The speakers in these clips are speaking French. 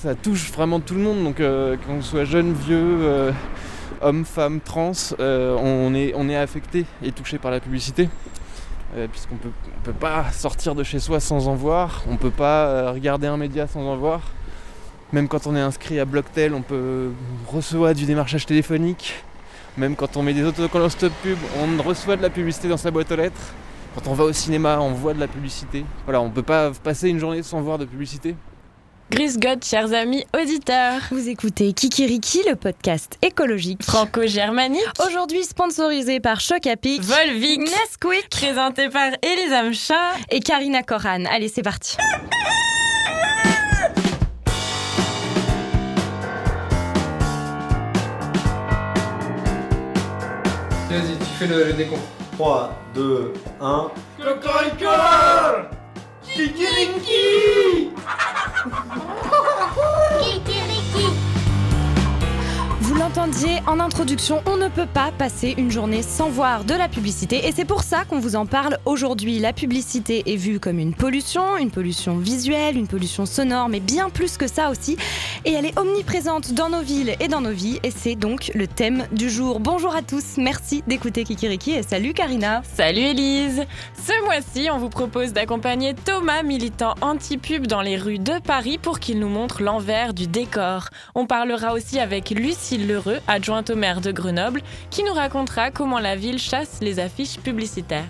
Ça touche vraiment tout le monde, donc qu'on soit jeune, vieux, homme, femme, trans, on, est, on est affecté et touché par la publicité. puisqu'on peut, peut pas sortir de chez soi sans en voir, on peut pas regarder un média sans en voir. Même quand on est inscrit à Blocktel, on peut recevoir du démarchage téléphonique. Même quand on met des autocollants stop pub, on reçoit de la publicité dans sa boîte aux lettres. Quand on va au cinéma, on voit de la publicité. Voilà, on peut pas passer une journée sans voir de publicité. Gris God, chers amis auditeurs. Vous écoutez Kikiriki, le podcast écologique franco-germanique. Aujourd'hui sponsorisé par Chocapic, Volvic, Nesquik, présenté par Elisa Mchin et Karina Koran. Allez, c'est parti. Vas-y, tu fais le, le décompte. 3, 2, 1. Cocorico Kikiriki l'entendiez en introduction, on ne peut pas passer une journée sans voir de la publicité et c'est pour ça qu'on vous en parle aujourd'hui. La publicité est vue comme une pollution, une pollution visuelle, une pollution sonore, mais bien plus que ça aussi. Et elle est omniprésente dans nos villes et dans nos vies et c'est donc le thème du jour. Bonjour à tous, merci d'écouter Kikiriki et salut Karina. Salut Elise. Ce mois-ci, on vous propose d'accompagner Thomas, militant anti-pub dans les rues de Paris pour qu'il nous montre l'envers du décor. On parlera aussi avec Lucille Lheureux, adjointe au maire de Grenoble, qui nous racontera comment la ville chasse les affiches publicitaires.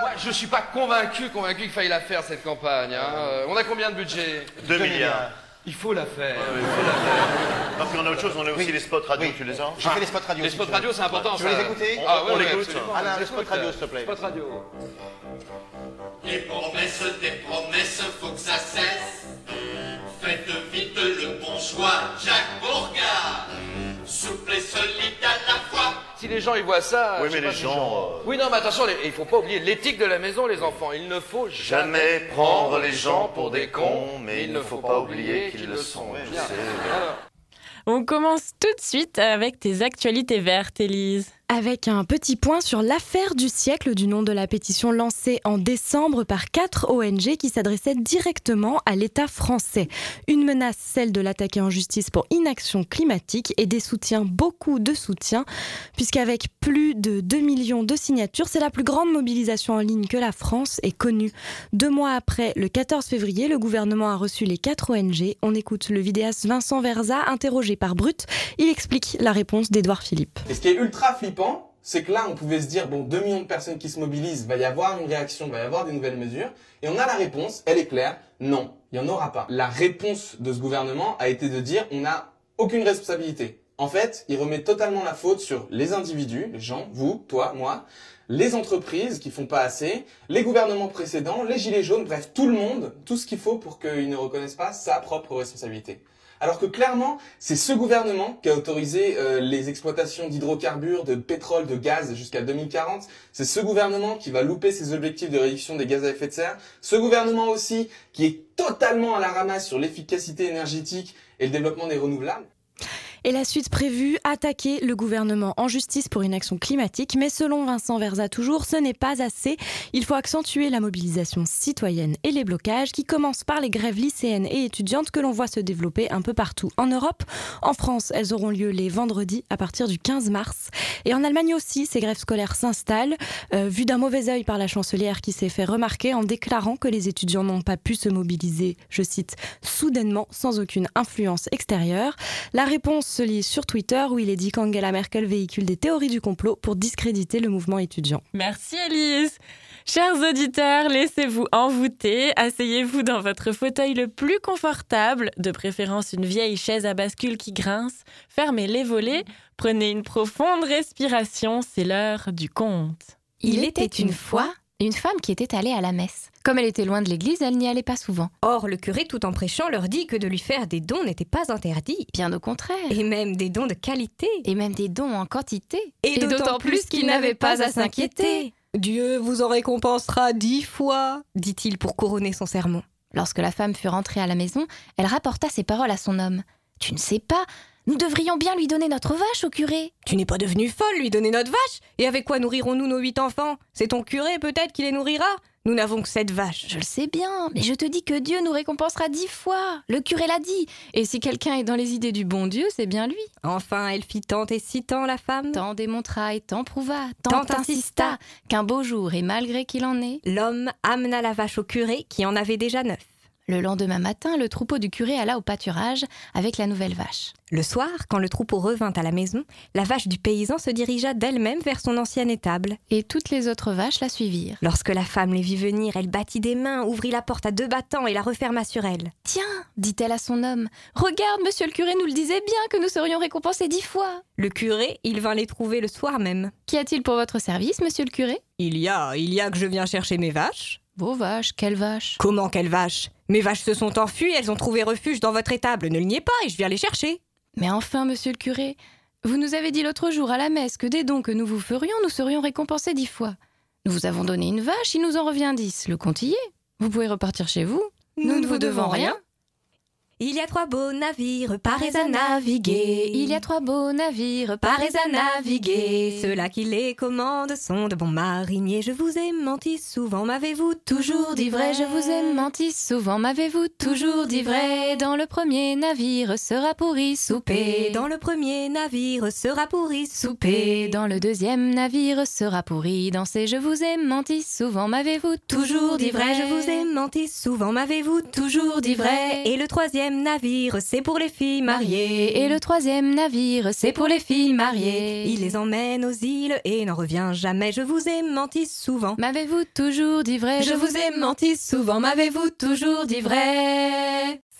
Moi, je suis pas convaincu, convaincu qu'il faille la faire cette campagne. Hein. Euh, on a combien de budget 2 milliards. Il faut la faire. il faut la faire. Non, puis on a autre chose, on a aussi les spots radio, tu les as? J'ai fait les spots radio. Les spots radio, c'est important. Tu veux les écouter? Ah, ouais, On ouais, l'écoute. absolument. Alain, Les les spots radio, s'il te plaît. Spots radio. Des promesses, des promesses, faut que ça cesse. Solide à la fois. Si les gens ils voient ça. Oui, je mais sais pas les si gens, euh, Oui, non, mais attention, les- il faut pas oublier l'éthique de la maison, les enfants. Il ne faut jamais, Jamais prendre les gens pour des cons, mais il ne faut pas oublier qu'ils le sont. Tu Bien. sais. Alors, On commence tout de suite avec tes actualités vertes, Elise. Avec un petit point sur l'affaire du siècle du nom de la pétition lancée en décembre par quatre ONG qui s'adressaient directement à l'État français. Une menace, celle de l'attaquer en justice pour inaction climatique et des soutiens, beaucoup de soutiens, puisqu'avec plus de 2 millions de signatures, c'est la plus grande mobilisation en ligne que la France ait connue. Deux mois après, le 14 février, le gouvernement a reçu les quatre ONG. On écoute le vidéaste Vincent Verza, interrogé par Brut. Il explique la réponse d'Édouard Philippe. Ultra flippant, c'est que là, on pouvait se dire, bon, 2 millions de personnes qui se mobilisent, va y avoir une réaction, va y avoir des nouvelles mesures. Et on a la réponse, elle est claire, non, il n'y en aura pas. La réponse de ce gouvernement a été de dire, on n'a aucune responsabilité. En fait, il remet totalement la faute sur les individus, les gens, vous, toi, moi, les entreprises qui font pas assez, les gouvernements précédents, les gilets jaunes, bref, tout le monde, tout ce qu'il faut pour qu'ils ne reconnaissent pas sa propre responsabilité. Alors que clairement, c'est ce gouvernement qui a autorisé euh, les exploitations d'hydrocarbures, de pétrole, de gaz jusqu'à 2040. C'est ce gouvernement qui va louper ses objectifs de réduction des gaz à effet de serre. Ce gouvernement aussi qui est totalement à la ramasse sur l'efficacité énergétique et le développement des renouvelables. Et la suite prévue, attaquer le gouvernement en justice pour une action climatique. Mais selon Vincent Verza toujours, ce n'est pas assez. Il faut accentuer la mobilisation citoyenne et les blocages qui commencent par les grèves lycéennes et étudiantes que l'on voit se développer un peu partout en Europe. En France, elles auront lieu les vendredis à partir du 15 mars. Et en Allemagne aussi, ces grèves scolaires s'installent, euh, vues d'un mauvais œil par la chancelière qui s'est fait remarquer en déclarant que les étudiants n'ont pas pu se mobiliser, je cite, soudainement, sans aucune influence extérieure. La réponse se lit sur Twitter où il est dit qu'Angela Merkel véhicule des théories du complot pour discréditer le mouvement étudiant. Merci Elise. Chers auditeurs, laissez-vous envoûter, asseyez-vous dans votre fauteuil le plus confortable, de préférence une vieille chaise à bascule qui grince, fermez les volets, prenez une profonde respiration, c'est l'heure du conte. Il était une fois une femme qui était allée à la messe. Comme elle était loin de l'église, elle n'y allait pas souvent. Or, le curé, tout en prêchant, leur dit que de lui faire des dons n'était pas interdit. Bien au contraire. Et même des dons de qualité. Et même des dons en quantité. Et, d'autant plus qu'il n'avait pas à s'inquiéter. Dieu vous en récompensera dix fois, dit-il pour couronner son sermon. Lorsque la femme fut rentrée à la maison, elle rapporta ces paroles à son homme. Tu ne sais pas, nous devrions bien lui donner notre vache au curé. Tu n'es pas devenue folle, lui donner notre vache Et avec quoi nourrirons-nous nos huit enfants? C'est ton curé peut-être qui les nourrira Nous n'avons que cette vache. Je le sais bien, mais je te dis que Dieu nous récompensera dix fois. Le curé l'a dit. Et si quelqu'un est dans les idées du bon Dieu, c'est bien lui. Enfin, elle fit tant et si tant la femme. Tant démontra et tant prouva, tant, Tant insista, qu'un beau jour, et malgré qu'il en est, L'homme amena la vache au curé qui en avait déjà neuf. Le lendemain matin, le troupeau du curé alla au pâturage avec la nouvelle vache. Le soir, quand le troupeau revint à la maison, la vache du paysan se dirigea d'elle-même vers son ancienne étable. Et toutes les autres vaches la suivirent. Lorsque la femme les vit venir, elle battit des mains, ouvrit la porte à deux battants et la referma sur elle. Tiens, dit-elle à son homme, regarde, monsieur le curé nous le disait bien que nous serions récompensés dix fois. Le curé, il vint les trouver le soir même. Qu'y a-t-il pour votre service, monsieur le curé? Il y a, il y a que je viens chercher mes vaches. Vos vaches, quelles vaches Comment quelles vaches? Mes vaches se sont enfuies, elles ont trouvé refuge dans votre étable. Ne le niez pas et je viens les chercher. Mais enfin, monsieur le curé, vous nous avez dit l'autre jour à la messe que des dons que nous vous ferions, nous serions récompensés dix fois. Nous vous avons donné une vache, il nous en revient dix. Le est. Vous pouvez repartir chez vous. Nous, ne vous devons rien. Il y a trois beaux navires parés à naviguer. Il y a trois beaux navires parés à naviguer. Ceux-là qui les commandent sont de bons mariniers. Je vous ai menti souvent, m'avez-vous toujours dit vrai? Je vous ai menti souvent, m'avez-vous toujours dit vrai? Dans le premier navire sera pourri souper. Dans le premier navire sera pourri souper. Dans le deuxième navire sera pourri danser. Je vous ai menti souvent, m'avez-vous toujours dit vrai Je vous ai menti souvent, m'avez-vous toujours dit vrai? Et le troisième navire, c'est pour les filles mariées. Et le troisième navire, c'est pour les filles mariées. Il les emmène aux îles et n'en revient jamais. Je vous ai menti souvent. M'avez-vous toujours dit vrai? Je vous ai menti souvent. M'avez-vous toujours dit vrai?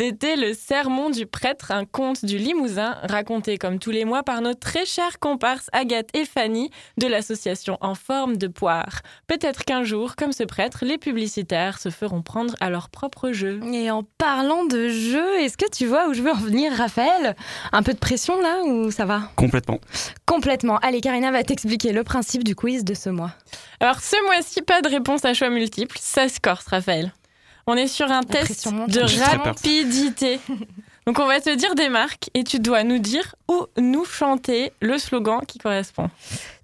C'était le sermon du prêtre, un conte du Limousin, raconté comme tous les mois par nos très chères comparses Agathe et Fanny de l'association En forme de poire. Peut-être qu'un jour, comme ce prêtre, les publicitaires se feront prendre à leur propre jeu. Et en parlant de jeu, est-ce que tu vois où je veux en venir, Raphaël? Un peu de pression là ou ça va? Complètement. Complètement. Allez, Karina va t'expliquer le principe du quiz de ce mois. Alors ce mois-ci, pas de réponse à choix multiples, ça se corse, Raphaël. On est sur un test de rapidité. Donc on va te dire des marques et tu dois nous dire ou nous chanter le slogan qui correspond.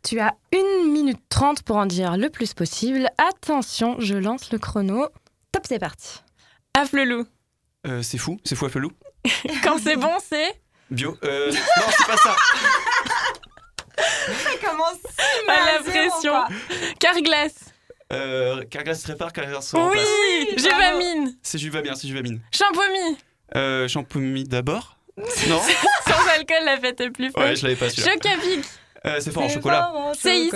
Tu as une minute trente pour en dire le plus possible. Attention, je lance le chrono. Top, c'est parti. Afflelou. Euh, c'est fou, c'est fou à felou. Quand c'est bon, c'est Bio. Euh, non, c'est pas ça. commence à la pression. Carglass. Euh, Carglass répare, Carglass se Oui, remplace. Juvamine. C'est Juvamine, c'est Juvamine. Champomy. Euh, Champomy d'abord Non Sans alcool, la fête est plus folle. Ouais, je l'avais pas celui-là. Chocapic. Euh, c'est fort en chocolat. CIC.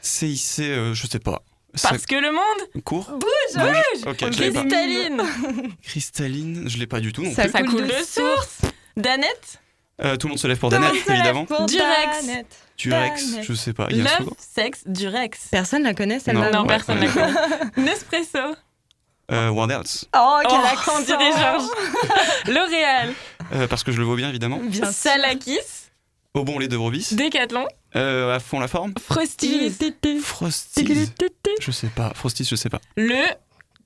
CIC, euh, je sais pas. Parce que le monde court bouge. Ok, je l'avais pas. Cristalline. Cristalline, je l'ai pas du tout non Ça plus. Ça coule de source. Danette. Euh, tout le monde se lève pour Danette, évidemment. Durex. Durex, Danette. je sais pas. Il y a Love, sexe, Durex. Personne la connaît celle-là. Non, Ouais, personne la connaît. Nespresso. Euh, What else? Oh, quel Oh, accent on dirait Georges. L'Oréal. Euh, Parce que je le vois bien, évidemment. Bien. Salakis. Au bon lait de brebis. Décathlon. Euh, à fond la forme. Frosties. Frosties. Je sais pas. Frosties, je sais pas. Le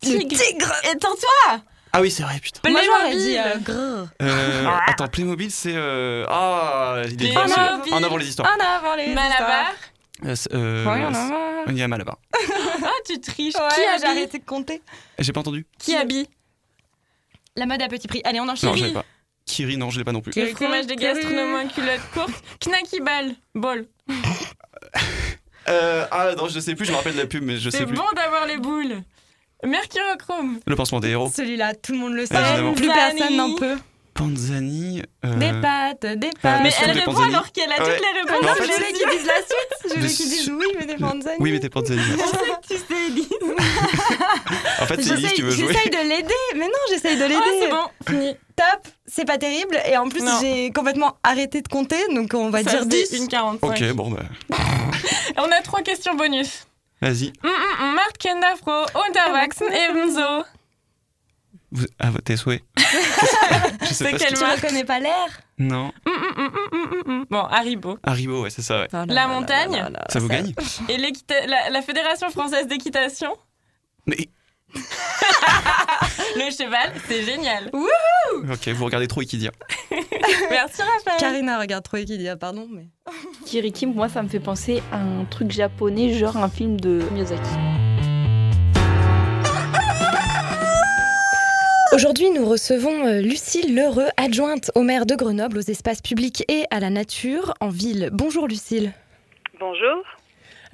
tigre. Étends-toi. Ah oui, c'est vrai, putain. Moi j'aurais Playmobil. dit euh, grrr. Euh, attends, Playmobil, c'est. Euh... Ah, il est Playmobil. En avant les histoires. En avant les Malabar. Euh, c'est- euh, Ouais, en c'est- avant. Il y a Malabar. Ah, tu triches. Ouais, qui j'ai habille arrêté de compter. J'ai pas entendu. Qui habille La mode à petit prix. Allez, on enchaîne. Non, je l'ai pas. Kiri, non, je l'ai pas non plus. Le fromage des gastronomes en culotte courte. Knacky ball. Ball. Euh, ah non, je sais plus, je me rappelle de la pub, mais je sais C'est plus. bon d'avoir les boules. Mercurochrome. Le pansement des héros. Celui-là, tout le monde le sait. Évidemment. Plus Panzani. personne n'en peut. Panzani. euh, Des pâtes, des Ah, pâtes. le Mais elle des répond Panzani. alors qu'elle a Ouais. toutes les réponses. en fait, je veux qu'ils disent la suite. Je veux Le qu'ils disent oui, mais des Panzani. Oui, mais t'es Panzani. Tu sais, Elise. En fait, c'est Elise J'essaye qui veut jouer. j'essaye de l'aider. Mais non, j'essaye de l'aider. Oh, c'est bon. Fini. Top, c'est pas terrible. Et en plus, Non. j'ai complètement arrêté de compter. Donc on va Ça dire se dit 10. une 45. Ok, bon, bah. On a trois questions bonus. Vas-y. Mm, mm, Marc Kendafro, Unterwachsen et Enzo. Vous... À tes souhaits. je sais C'est pas. quelle que- Tu reconnais pas l'air Non. Mm, mm, mm. Bon, Haribo. Haribo, ouais, c'est ça, ouais. La montagne. Ça vous gagne Et la, la Fédération française d'équitation. Mais. le cheval, c'est génial. Wouhou ok, vous regardez trop Ikidia. Merci Raphaël. Karina regarde trop Ikidia, pardon. Mais... Kiriki, moi, ça me fait penser à un truc japonais, genre un film de Miyazaki. Aujourd'hui, nous recevons euh, Lucille Lheureux, adjointe au maire de Grenoble aux espaces publics et à la nature en ville. Bonjour Lucille. Bonjour.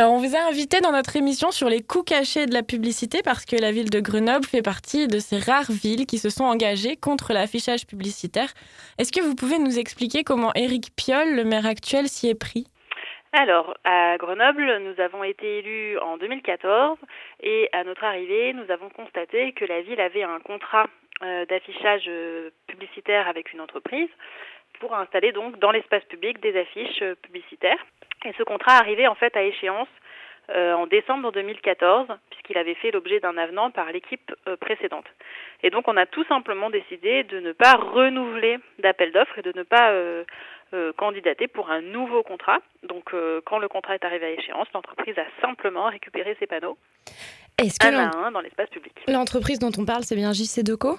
On vous a invité dans notre émission sur les coûts cachés de la publicité parce que la ville de Grenoble fait partie de ces rares villes qui se sont engagées contre l'affichage publicitaire. Est-ce que vous pouvez nous expliquer comment Éric Piolle, le maire actuel, s'y est pris? Alors, à Grenoble, nous avons été élus en 2014 et à notre arrivée, nous avons constaté que la ville avait un contrat euh, d'affichage euh, publicitaire avec une entreprise pour installer donc dans l'espace public des affiches euh, publicitaires. Et ce contrat arrivait en fait à échéance euh, en décembre 2014, puisqu'il avait fait l'objet d'un avenant par l'équipe euh, précédente. Et donc on a tout simplement décidé de ne pas renouveler d'appel d'offres et de ne pas euh, candidater pour un nouveau contrat. Donc quand le contrat est arrivé à échéance, l'entreprise a simplement récupéré ses panneaux Est-ce que un l'en- à un dans l'espace public. l'entreprise dont on parle, c'est bien JC Deco?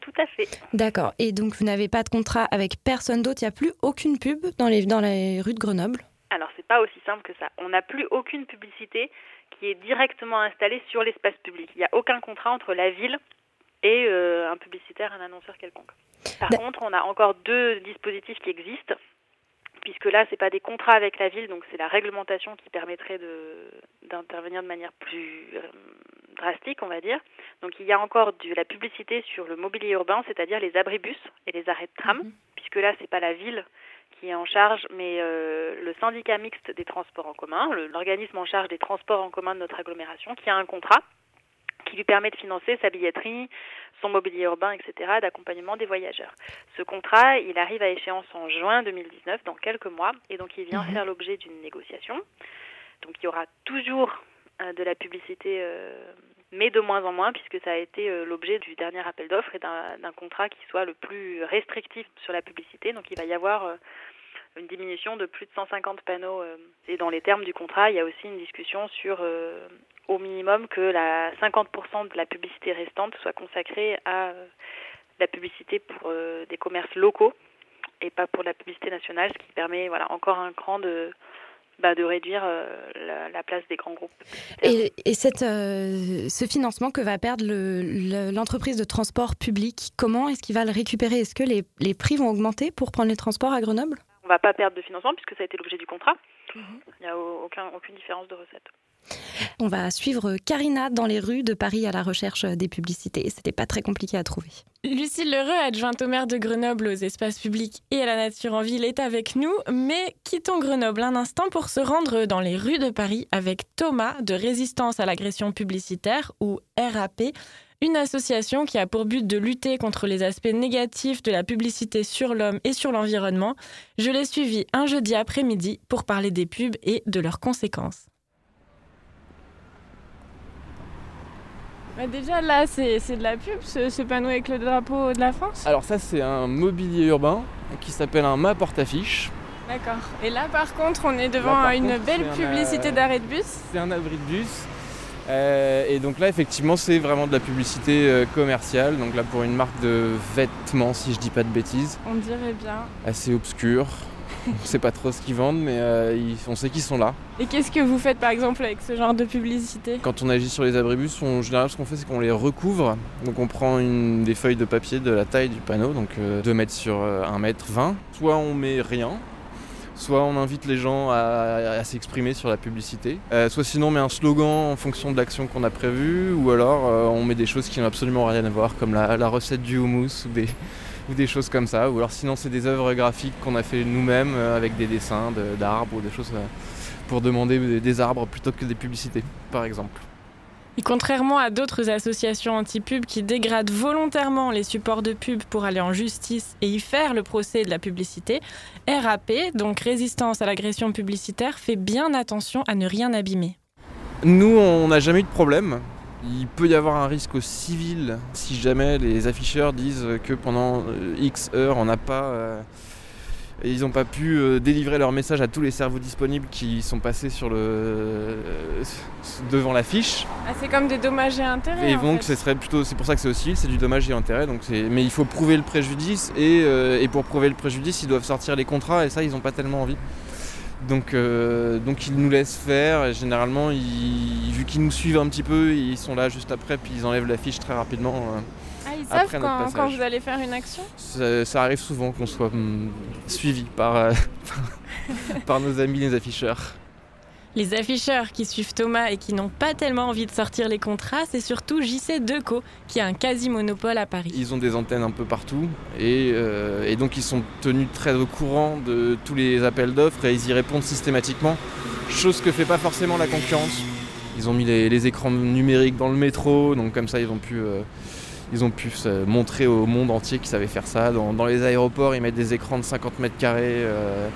Tout à fait. D'accord. Et donc, vous n'avez pas de contrat avec personne d'autre Il n'y a plus aucune pub dans les, dans les rues de Grenoble? Alors c'est pas aussi simple que ça. On n'a plus aucune publicité qui est directement installée sur l'espace public. Il n'y a aucun contrat entre la ville et euh, un publicitaire, un annonceur quelconque. Par contre, on a encore deux dispositifs qui existent, puisque là, c'est pas des contrats avec la ville, donc c'est la réglementation qui permettrait d'intervenir de manière plus euh, drastique, on va dire. Donc il y a encore de la publicité sur le mobilier urbain, c'est-à-dire les abribus et les arrêts de tram, puisque là, c'est pas la ville qui est en charge, mais euh, le syndicat mixte des transports en commun, l'organisme en charge des transports en commun de notre agglomération, qui a un contrat qui lui permet de financer sa billetterie, son mobilier urbain, etc., d'accompagnement des voyageurs. Ce contrat, il arrive à échéance en juin 2019, dans quelques mois, et donc il vient faire l'objet d'une négociation. Donc il y aura toujours euh, de la publicité, euh, mais de moins en moins, puisque ça a été euh, l'objet du dernier appel d'offres et d'un contrat qui soit le plus restrictif sur la publicité. Donc il va y avoir euh, une diminution de plus de 150 panneaux. euh, et dans les termes du contrat, il y a aussi une discussion sur au minimum que la 50% de la publicité restante soit consacrée à la publicité pour des commerces locaux et pas pour la publicité nationale, ce qui permet voilà encore un cran de bah, de réduire euh, la, la place des grands groupes. Et, et cette, euh, ce financement que va perdre le- le- l'entreprise de transport public, comment est-ce qu'il va le récupérer? Est-ce que les, les prix vont augmenter pour prendre les transports à Grenoble? On va pas perdre de financement puisque ça a été l'objet du contrat. Il n'y a au- aucun, aucune différence de recette. On va suivre Karina dans les rues de Paris à la recherche des publicités. C'était pas très compliqué à trouver. Lucille Lheureux, adjointe au maire de Grenoble aux espaces publics et à la nature en ville, est avec nous. Mais quittons Grenoble un instant pour se rendre dans les rues de Paris avec Thomas de Résistance à l'agression publicitaire ou RAP, une association qui a pour but de lutter contre les aspects négatifs de la publicité sur l'homme et sur l'environnement. Je l'ai suivi un jeudi après-midi pour parler des pubs et de leurs conséquences. Bah, déjà là, c'est de la pub, ce, ce panneau avec le drapeau de la France? Alors ça c'est un mobilier urbain qui s'appelle un mât porte-affiche. D'accord. Et là, par contre, on est devant Là, une contre, belle publicité euh, d'arrêt de bus. C'est un abri de bus. Euh, et donc là effectivement c'est vraiment de la publicité euh, commerciale. Donc là pour une marque de vêtements si je dis pas de bêtises. On dirait bien. Assez obscure. On sait pas trop ce qu'ils vendent mais euh, ils- on sait qu'ils sont là. Et qu'est-ce que vous faites, par exemple, avec ce genre de publicité? Quand on agit sur les abribus, en général, ce qu'on fait, c'est qu'on les recouvre. Donc, on prend une, des feuilles de papier de la taille du panneau, donc 2 mètres sur euh, 1 mètre 20. Soit on met rien, soit on invite les gens à, à s'exprimer sur la publicité. Euh, soit sinon, on met un slogan en fonction de l'action qu'on a prévue, ou alors euh, on met des choses qui n'ont absolument rien à voir, comme la, la recette du houmous ou des, ou des choses comme ça. Ou alors, sinon, c'est des œuvres graphiques qu'on a fait nous-mêmes euh, avec des dessins de- d'arbres ou des choses. euh, pour demander des- des arbres plutôt que des publicités, par exemple. Et contrairement à d'autres associations anti-pub qui dégradent volontairement les supports de pub pour aller en justice et y faire le procès de la publicité, RAP, donc Résistance à l'agression publicitaire, fait bien attention à ne rien abîmer. Nous, on n'a jamais eu de problème. Il peut y avoir un risque au civil si jamais les afficheurs disent que pendant euh, X heures, on n'a pas. euh, ils n'ont pas pu euh, délivrer leur message à tous les cerveaux disponibles qui sont passés sur le, euh, devant l'affiche. Ah, c'est comme des dommages et intérêts. Et donc, ce serait plutôt, c'est pour ça que c'est au civil, c'est du dommage et intérêt. Donc mais il faut prouver le préjudice et, euh, et pour prouver le préjudice, ils doivent sortir les contrats et ça, ils n'ont pas tellement envie. Donc, euh, donc ils nous laissent faire et généralement, ils- vu qu'ils nous suivent un petit peu, ils sont là juste après puis ils enlèvent l'affiche très rapidement. euh. Ah, ils Après savent notre quand, passage. quand vous allez faire une action Ça, ça arrive souvent qu'on soit hum, suivi par, euh, par nos amis les afficheurs. Les afficheurs qui suivent Thomas et qui n'ont pas tellement envie de sortir les contrats, c'est surtout JC Deco qui a un quasi-monopole à Paris. Ils ont des antennes un peu partout et, euh, et donc ils sont tenus très au courant de tous les appels d'offres et ils y répondent systématiquement, chose que fait pas forcément la concurrence. Ils ont mis les, écrans numériques dans le métro, donc comme ça ils ont pu, euh, ils ont pu montrer au monde entier qu'ils savaient faire ça. Dans, dans les aéroports, ils mettent des écrans de 50 mètres carrés. euh,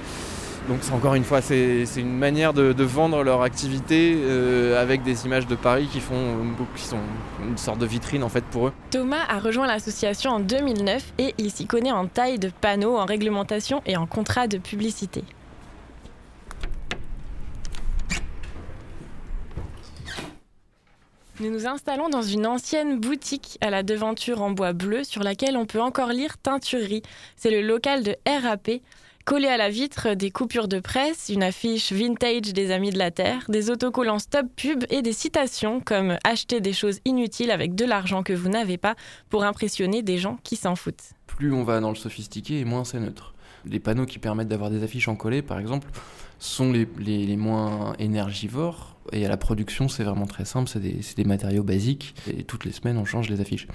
donc encore une fois, c'est une manière de, vendre leur activité euh, avec des images de Paris qui, font, qui sont une sorte de vitrine en fait pour eux. Thomas a rejoint l'association en 2009 et il s'y connaît en taille de panneaux, en réglementation et en contrat de publicité. Nous nous installons dans une ancienne boutique à la devanture en bois bleu sur laquelle on peut encore lire teinturerie. C'est le local de RAP. Collé à la vitre, des coupures de presse, une affiche vintage des Amis de la Terre, des autocollants stop pub et des citations comme acheter des choses inutiles avec de l'argent que vous n'avez pas pour impressionner des gens qui s'en foutent. plus on va dans le sophistiqué et moins c'est neutre. Les panneaux qui permettent d'avoir des affiches en collé, par exemple, sont les, les- les moins énergivores. Et à la production, c'est vraiment très simple, c'est des, des matériaux basiques. Et toutes les semaines, on change les affiches.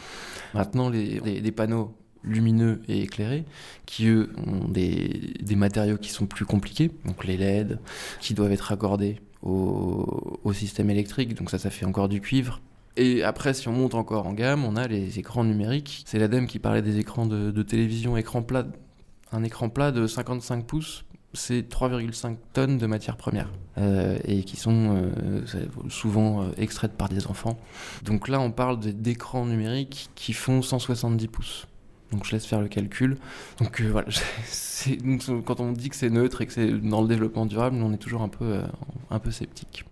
Maintenant, les- les panneaux lumineux et éclairés, qui eux ont des, matériaux qui sont plus compliqués, donc les LED, qui doivent être accordés au, système électrique, donc ça, ça fait encore du cuivre. Et après, si on monte encore en gamme, on a les écrans numériques. C'est l'ADEME qui parlait des écrans de, télévision, écran plat. Un écran plat de 55 pouces, c'est 3,5 tonnes de matières premières. Euh, et qui sont euh, souvent euh, extraites par des enfants. Donc là, on parle d'écrans numériques qui font 170 pouces. Donc je laisse faire le calcul. Donc euh, voilà, quand on dit que c'est neutre et que c'est dans le développement durable, on est toujours un peu, euh, sceptique.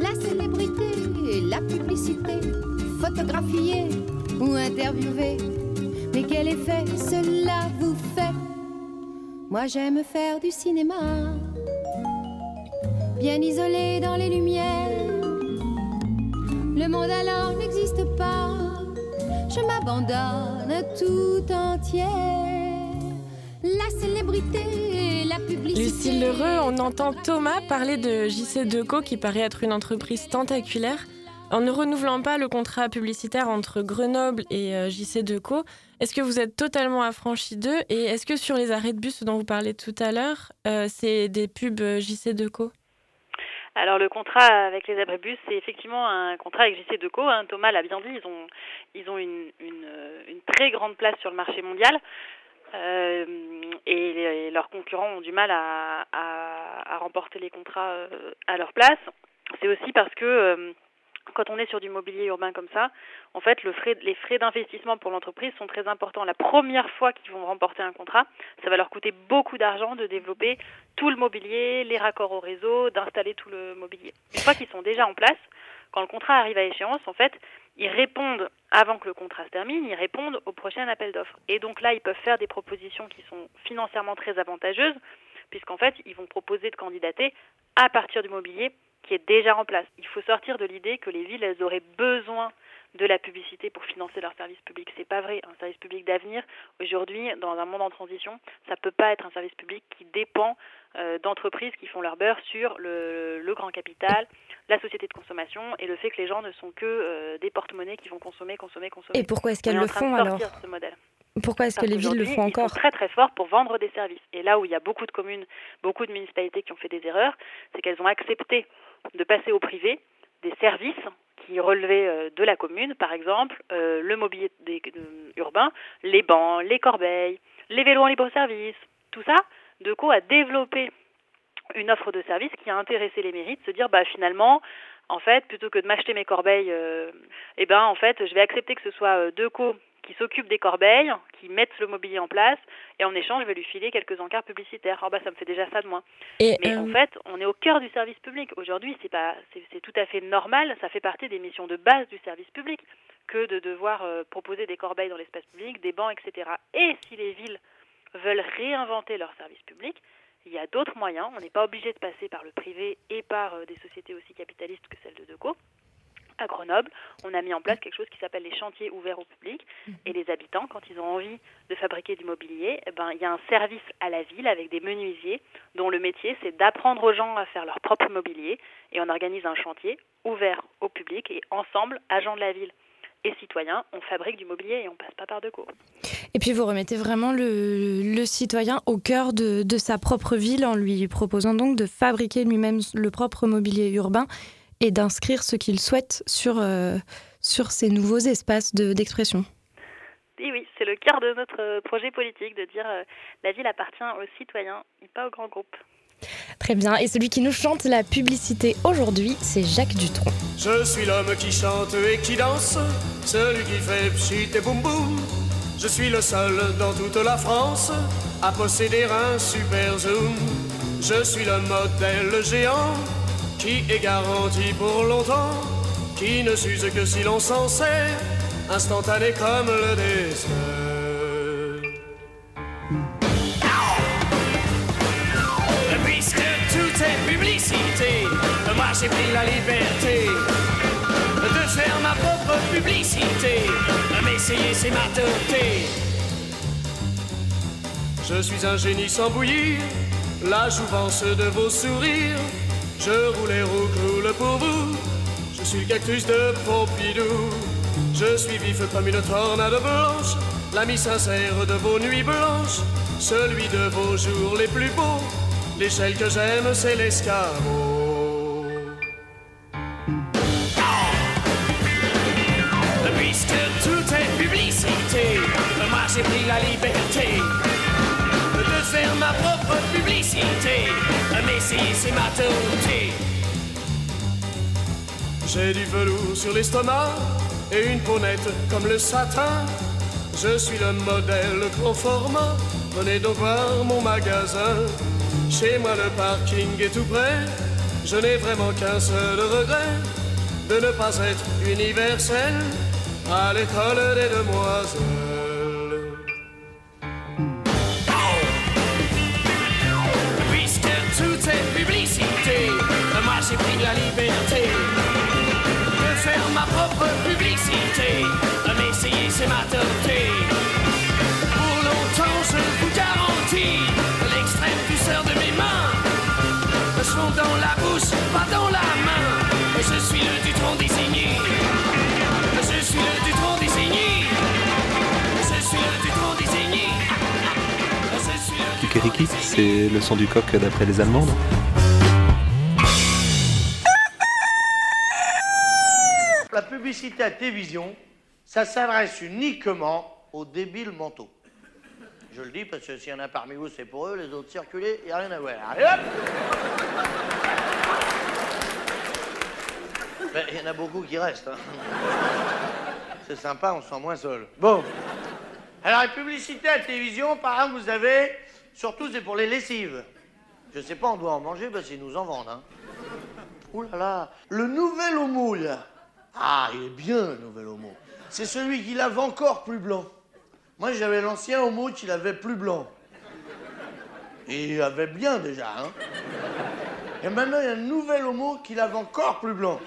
La célébrité, la publicité, photographiée ou interviewée. Mais quel effet cela vous fait? Moi j'aime faire du cinéma, bien isolé dans les lumières. Le monde alors n'existe pas, je m'abandonne tout entière. La célébrité, la publicité. Lucille Lheureux, on entend Thomas parler de JC Deco qui paraît être une entreprise tentaculaire. En ne renouvelant pas le contrat publicitaire entre Grenoble et euh, JC Deco, est-ce que vous êtes totalement affranchi d'eux Et est-ce que sur les arrêts de bus dont vous parlez tout à l'heure, euh, c'est des pubs euh, JC Deco? Alors le contrat avec les abribus, c'est effectivement un contrat avec JC Deco. Hein. Thomas l'a bien dit, ils ont, ils ont une, une, une très grande place sur le marché mondial. Euh, et les- leurs concurrents ont du mal à, à, à remporter les contrats euh, à leur place. C'est aussi parce que euh, quand on est sur du mobilier urbain comme ça, en fait, les frais d'investissement pour l'entreprise sont très importants. La première fois qu'ils vont remporter un contrat, ça va leur coûter beaucoup d'argent de développer tout le mobilier, les raccords au réseau, d'installer tout le mobilier. Une fois qu'ils sont déjà en place, quand le contrat arrive à échéance, en fait, ils répondent, avant que le contrat se termine, ils répondent au prochain appel d'offres. Et donc là, ils peuvent faire des propositions qui sont financièrement très avantageuses, puisqu'en fait, ils vont proposer de candidater à partir du mobilier qui est déjà en place. Il faut sortir de l'idée que les villes, elles auraient besoin de la publicité pour financer leurs services publics. C'est pas vrai. Un service public d'avenir, aujourd'hui, dans un monde en transition, ça peut pas être un service public qui dépend euh, d'entreprises qui font leur beurre sur le, le grand capital, la société de consommation et le fait que les gens ne sont que euh, des porte-monnaies qui vont consommer, consommer, consommer. Et pourquoi est-ce qu'elles le font alors ce modèle. Pourquoi est-ce que les villes le font ils sont encore très très forts pour vendre des services. Et là où il y a beaucoup de communes, beaucoup de municipalités qui ont fait des erreurs, c'est qu'elles ont accepté de passer au privé des services qui relevaient euh, de la commune, par exemple euh, le mobilier euh, urbain, les bancs, les corbeilles, les vélos en libre-service, tout ça. Deco a développé une offre de service qui a intéressé les de se dire bah finalement en fait plutôt que de m'acheter mes corbeilles eh ben en fait je vais accepter que ce soit Deco qui s'occupe des corbeilles, qui mettent le mobilier en place, et en échange, je vais lui filer quelques encarts publicitaires. Oh bah, ça me fait déjà ça de moins. Et, Mais euh, en fait, on est au cœur du service public. Aujourd'hui, c'est pas, c'est c'est tout à fait normal. Ça fait partie des missions de base du service public que de devoir euh, proposer des corbeilles dans l'espace public, des bancs, etc. Et si les villes veulent réinventer leur service public, il y a d'autres moyens. On n'est pas obligé de passer par le privé et par euh, des sociétés aussi capitalistes que celle de Deco. À Grenoble, on a mis en place quelque chose qui s'appelle les chantiers ouverts au public. Et les habitants, quand ils ont envie de fabriquer du mobilier, eh ben, il y a un service à la ville avec des menuisiers dont le métier, c'est d'apprendre aux gens à faire leur propre mobilier. Et on organise un chantier ouvert au public et ensemble, agents de la ville et citoyens, on fabrique du mobilier et on passe pas par Deco. Et puis vous remettez vraiment le, le citoyen au cœur de, de, sa propre ville en lui proposant donc de fabriquer lui-même le propre mobilier urbain et d'inscrire ce qu'il souhaite sur, euh, sur ces nouveaux espaces d'expression. et oui, c'est le cœur de notre projet politique de dire euh, la ville appartient aux citoyens et pas aux grands groupes. Très bien, et celui qui nous chante la publicité aujourd'hui, c'est Jacques Dutronc. Je suis l'homme qui chante et qui danse, celui qui fait pchit et boum boum. Je suis le seul dans toute la France à posséder un super zoom. Je suis le modèle géant qui est garanti pour longtemps, qui ne s'use que si l'on s'en sert, instantané comme le est publicité, moi j'ai pris la liberté de faire ma propre publicité, m'essayer c'est ma. Je suis un génie sans bouillir, la jouvence de vos sourires. Je roule et roule pour vous. Je suis le cactus de Pompidou. Je suis vif comme une tornade blanche, l'ami sincère de vos nuits blanches, celui de vos jours les plus beaux. L'échelle que j'aime, c'est l'escabeau. Puisque tout est publicité, moi j'ai pris la liberté propre publicité. Mais si c'est ma tauté. J'ai du velours sur l'estomac et une peau nette comme le satin. Je suis le modèle conformant. Venez donc voir mon magasin. Chez moi le parking est tout près. Je n'ai vraiment qu'un seul regret de ne pas être universel à l'école des demoiselles. J'ai pris la liberté de faire ma propre publicité. Mais essayer c'est ma. Pour longtemps je vous garantis l'extrême douceur de mes mains. Me sont dans la bouche, pas dans la main. Je suis le Dutron désigné. Je suis le Dutron désigné. Je suis le Dutron désigné. C'est le son du coq d'après les Allemandes. Publicité à télévision, ça s'adresse uniquement aux débiles mentaux. Je le dis parce que s'il y en a parmi vous, c'est pour eux, les autres circulez, il n'y a rien à voir. Allez hop Ben, Il y en a beaucoup qui restent. hein. C'est sympa, on se sent moins seul. Bon. Alors, la publicité à télévision, par exemple, vous avez, surtout c'est pour les lessives. Je sais pas, on doit en manger parce qu'ils nous en vendent. Hein. Ouh là là, le nouvel là. Ah, il est bien, le nouvel homo. C'est celui qui lave encore plus blanc. Moi, j'avais l'ancien homo qui l'avait plus blanc. Et il avait bien déjà, hein. Et maintenant, il y a un nouvel homo qui lave encore plus blanc.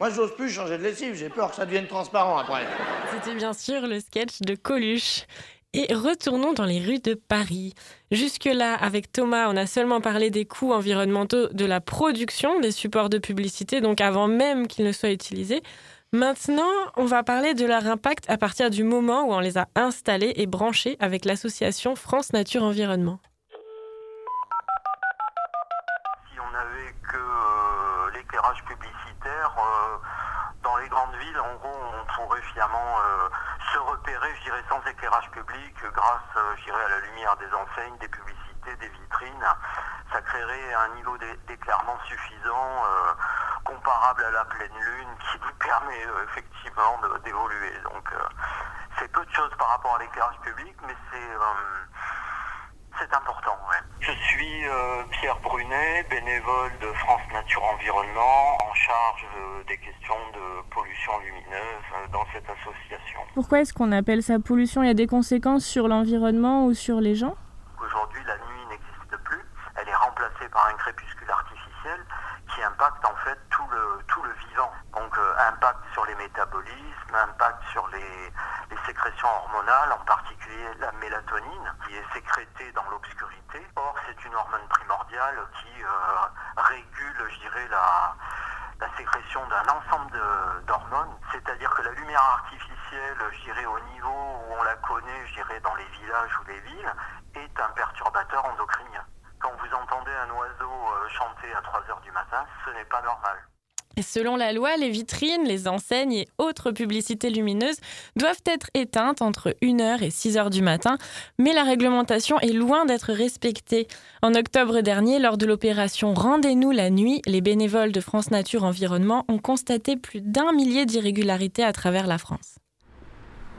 Moi, j'ose plus changer de lessive, j'ai peur que ça devienne transparent après. C'était bien sûr le sketch de Coluche. Et retournons dans les rues de Paris. Jusque-là, avec Thomas, on a seulement parlé des coûts environnementaux de la production des supports de publicité, donc avant même qu'ils ne soient utilisés. Maintenant, on va parler de leur impact à partir du moment où on les a installés et branchés avec l'association France Nature Environnement. Si on n'avait que euh, l'éclairage publicitaire, euh, dans les grandes villes, en gros, on pourrait finalement euh, repérer, je dirais, sans éclairage public, grâce, euh, je dirais, à la lumière des enseignes, des publicités, des vitrines. Ça créerait un niveau d'é- d'éclairement suffisant, euh, comparable à la pleine lune, qui nous permet euh, effectivement d'évoluer. Donc, c'est peu de choses par rapport à l'éclairage public, mais c'est... c'est important, ouais. Je suis euh, Pierre Brunet, bénévole de France Nature Environnement, en charge euh, des questions de pollution lumineuse euh, dans cette association. Pourquoi est-ce qu'on appelle ça pollution? Il y a des conséquences sur l'environnement ou sur les gens? Aujourd'hui, la nuit n'existe plus. Elle est remplacée par un crépuscule qui impacte en fait tout le, tout le vivant. Donc euh, impact sur les métabolismes, impact sur les, sécrétions hormonales, en particulier la mélatonine qui est sécrétée dans l'obscurité. Or, c'est une hormone primordiale qui euh, régule, je dirais, la, la sécrétion d'un ensemble d'hormones. C'est-à-dire que la lumière artificielle, je dirais, au niveau où on la connaît, je dirais, dans les villages ou les villes, est un perturbateur endocrinien. Quand vous entendez un oiseau euh, chanter à 3 heures du matin, ce n'est pas normal. Et Selon la loi, les vitrines, les enseignes et autres publicités lumineuses doivent être éteintes entre 1h et 6h du matin, mais la réglementation est loin d'être respectée. En octobre dernier, lors de l'opération Rendez-nous la nuit, les bénévoles de France Nature Environnement ont constaté plus d'un millier d'irrégularités à travers la France.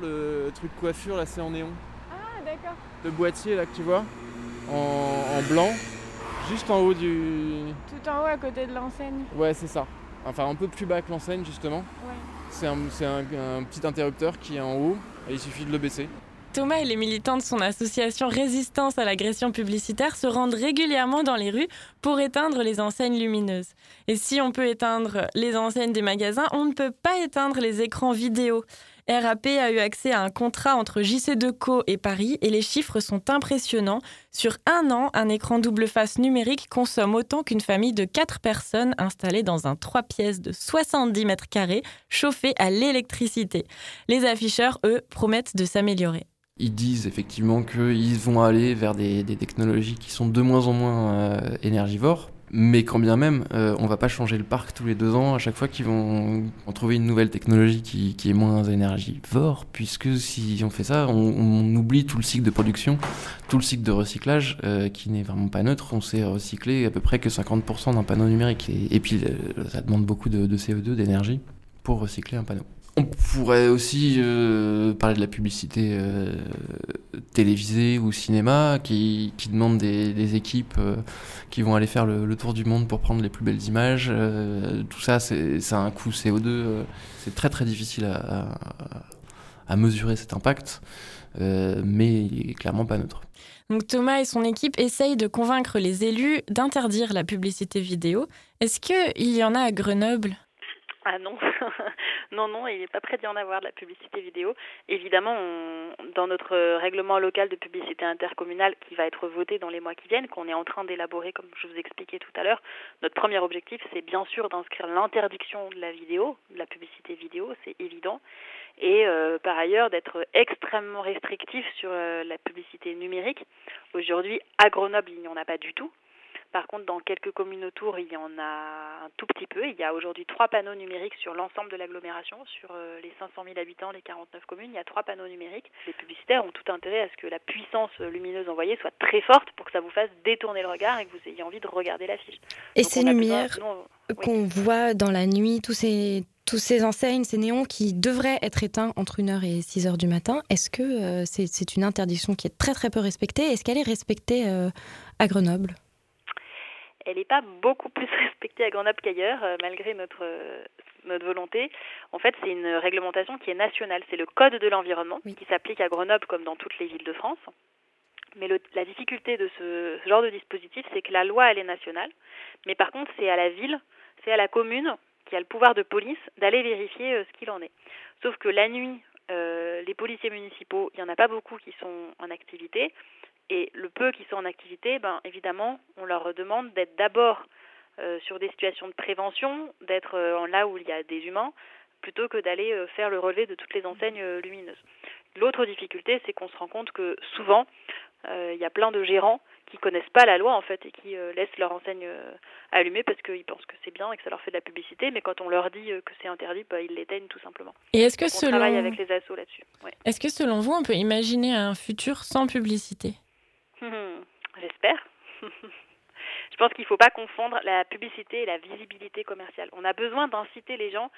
Le truc coiffure là c'est en néon. Ah d'accord. Le boîtier là que tu vois en, en blanc, juste en haut du. Tout en haut à côté de l'enseigne. Ouais c'est ça. Enfin un peu plus bas que l'enseigne justement. C'est un, c'est un- un petit interrupteur qui est en haut et il suffit de le baisser. Thomas et les militants de son association Résistance à l'agression publicitaire se rendent régulièrement dans les rues pour éteindre les enseignes lumineuses. Et si on peut éteindre les enseignes des magasins, on ne peut pas éteindre les écrans vidéo. RAP a eu accès à un contrat entre JC2Co et Paris et les chiffres sont impressionnants. Sur un an, un écran double face numérique consomme autant qu'une famille de 4 personnes installée dans un 3 pièces de 70 mètres carrés chauffé à l'électricité. Les afficheurs, eux, promettent de s'améliorer. Ils disent effectivement qu'ils vont aller vers des, technologies qui sont de moins en moins euh, énergivores, mais quand bien même, euh, on va pas changer le parc tous les deux ans à chaque fois qu'ils vont, vont trouver une nouvelle technologie qui, est moins énergivore, puisque si on fait ça, on, oublie tout le cycle de production, tout le cycle de recyclage euh, qui n'est vraiment pas neutre. On sait recycler à peu près que 50% d'un panneau numérique, et, puis euh, ça demande beaucoup de CO2, d'énergie pour recycler un panneau. On pourrait aussi euh, parler de la publicité euh, télévisée ou cinéma qui, qui demande des, des équipes euh, qui vont aller faire le, le tour du monde pour prendre les plus belles images. Euh, tout ça, c'est un coût CO2. euh, c'est très très difficile à, à- à mesurer cet impact, euh, mais il est clairement pas neutre. Donc Thomas et son équipe essayent de convaincre les élus d'interdire la publicité vidéo. Est-ce qu'il y en a à Grenoble? Ah non, non, non, il n'est pas prêt d'y en avoir de la publicité vidéo. Évidemment, dans notre règlement local de publicité intercommunale qui va être voté dans les mois qui viennent, qu'on est en train d'élaborer, comme je vous expliquais tout à l'heure, notre premier objectif, c'est bien sûr d'inscrire l'interdiction de la vidéo, de la publicité vidéo, c'est évident, et euh, par ailleurs d'être extrêmement restrictif sur euh, la publicité numérique. Aujourd'hui, à Grenoble, il n'y en a pas du tout. Par contre, dans quelques communes autour, il y en a un tout petit peu. Il y a aujourd'hui trois panneaux numériques sur l'ensemble de l'agglomération, sur euh, les 500 000 habitants, les 49 communes. Il y a trois panneaux numériques. Les publicitaires ont tout intérêt à ce que la puissance euh, lumineuse envoyée soit très forte pour que ça vous fasse détourner le regard et que vous ayez envie de regarder l'affiche. Et Donc, ces besoin- lumières oui. qu'on voit dans la nuit, tous ces, tous ces enseignes, ces néons qui devraient être éteints entre 1h et 6h du matin, est-ce que euh, c'est une interdiction qui est très très peu respectée? Est-ce qu'elle est respectée euh, à Grenoble? Elle n'est pas beaucoup plus respectée à Grenoble qu'ailleurs, euh, malgré notre, euh, notre volonté. En fait, c'est une réglementation qui est nationale. C'est le Code de l'environnement qui s'applique à Grenoble comme dans toutes les villes de France. Mais le- la difficulté de ce, ce genre de dispositif, c'est que la loi, elle est nationale. Mais par contre, c'est à la ville, c'est à la commune qui a le pouvoir de police d'aller vérifier euh, ce qu'il en est. Sauf que la nuit, euh, les policiers municipaux, il n'y en a pas beaucoup qui sont en activité. Et le peu qui sont en activité, ben, évidemment, on leur demande d'être d'abord euh, sur des situations de prévention, d'être euh, là où il y a des humains, plutôt que d'aller euh, faire le relevé de toutes les enseignes lumineuses. L'autre difficulté, c'est qu'on se rend compte que souvent, il y a plein de gérants qui connaissent pas la loi en fait et qui laissent leur enseigne allumée parce qu'ils pensent que c'est bien et que ça leur fait de la publicité, mais quand on leur dit que c'est interdit, bah, ils l'éteignent tout simplement. Et est-ce que Donc, on selon- travaille avec les assos là-dessus. Ouais. Est-ce que selon vous, on peut imaginer un futur sans publicité? Mhm, J'espère. Je pense qu'il ne faut pas confondre la publicité et la visibilité commerciale. On a besoin d'inciter les gens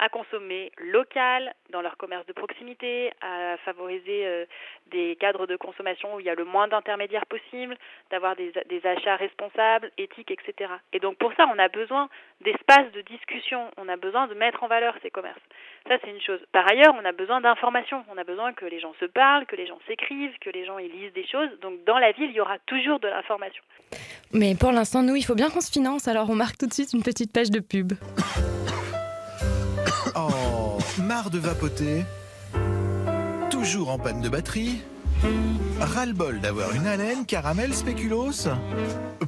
à consommer local dans leur commerce de proximité, à favoriser euh, des cadres de consommation où il y a le moins d'intermédiaires possible, d'avoir des, des achats responsables, éthiques, etc. Et donc pour ça, on a besoin d'espaces de discussion, on a besoin de mettre en valeur ces commerces. Ça, c'est une chose. Par ailleurs, on a besoin d'informations, on a besoin que les gens se parlent, que les gens s'écrivent, que les gens ils lisent des choses. Donc dans la ville, il y aura toujours de l'information. Mais pour l'instant, nous, il faut bien qu'on se finance, alors on marque tout de suite une petite page de pub. Oh, marre de vapoter Toujours en panne de batterie Ras-le-bol d'avoir une haleine caramel spéculoos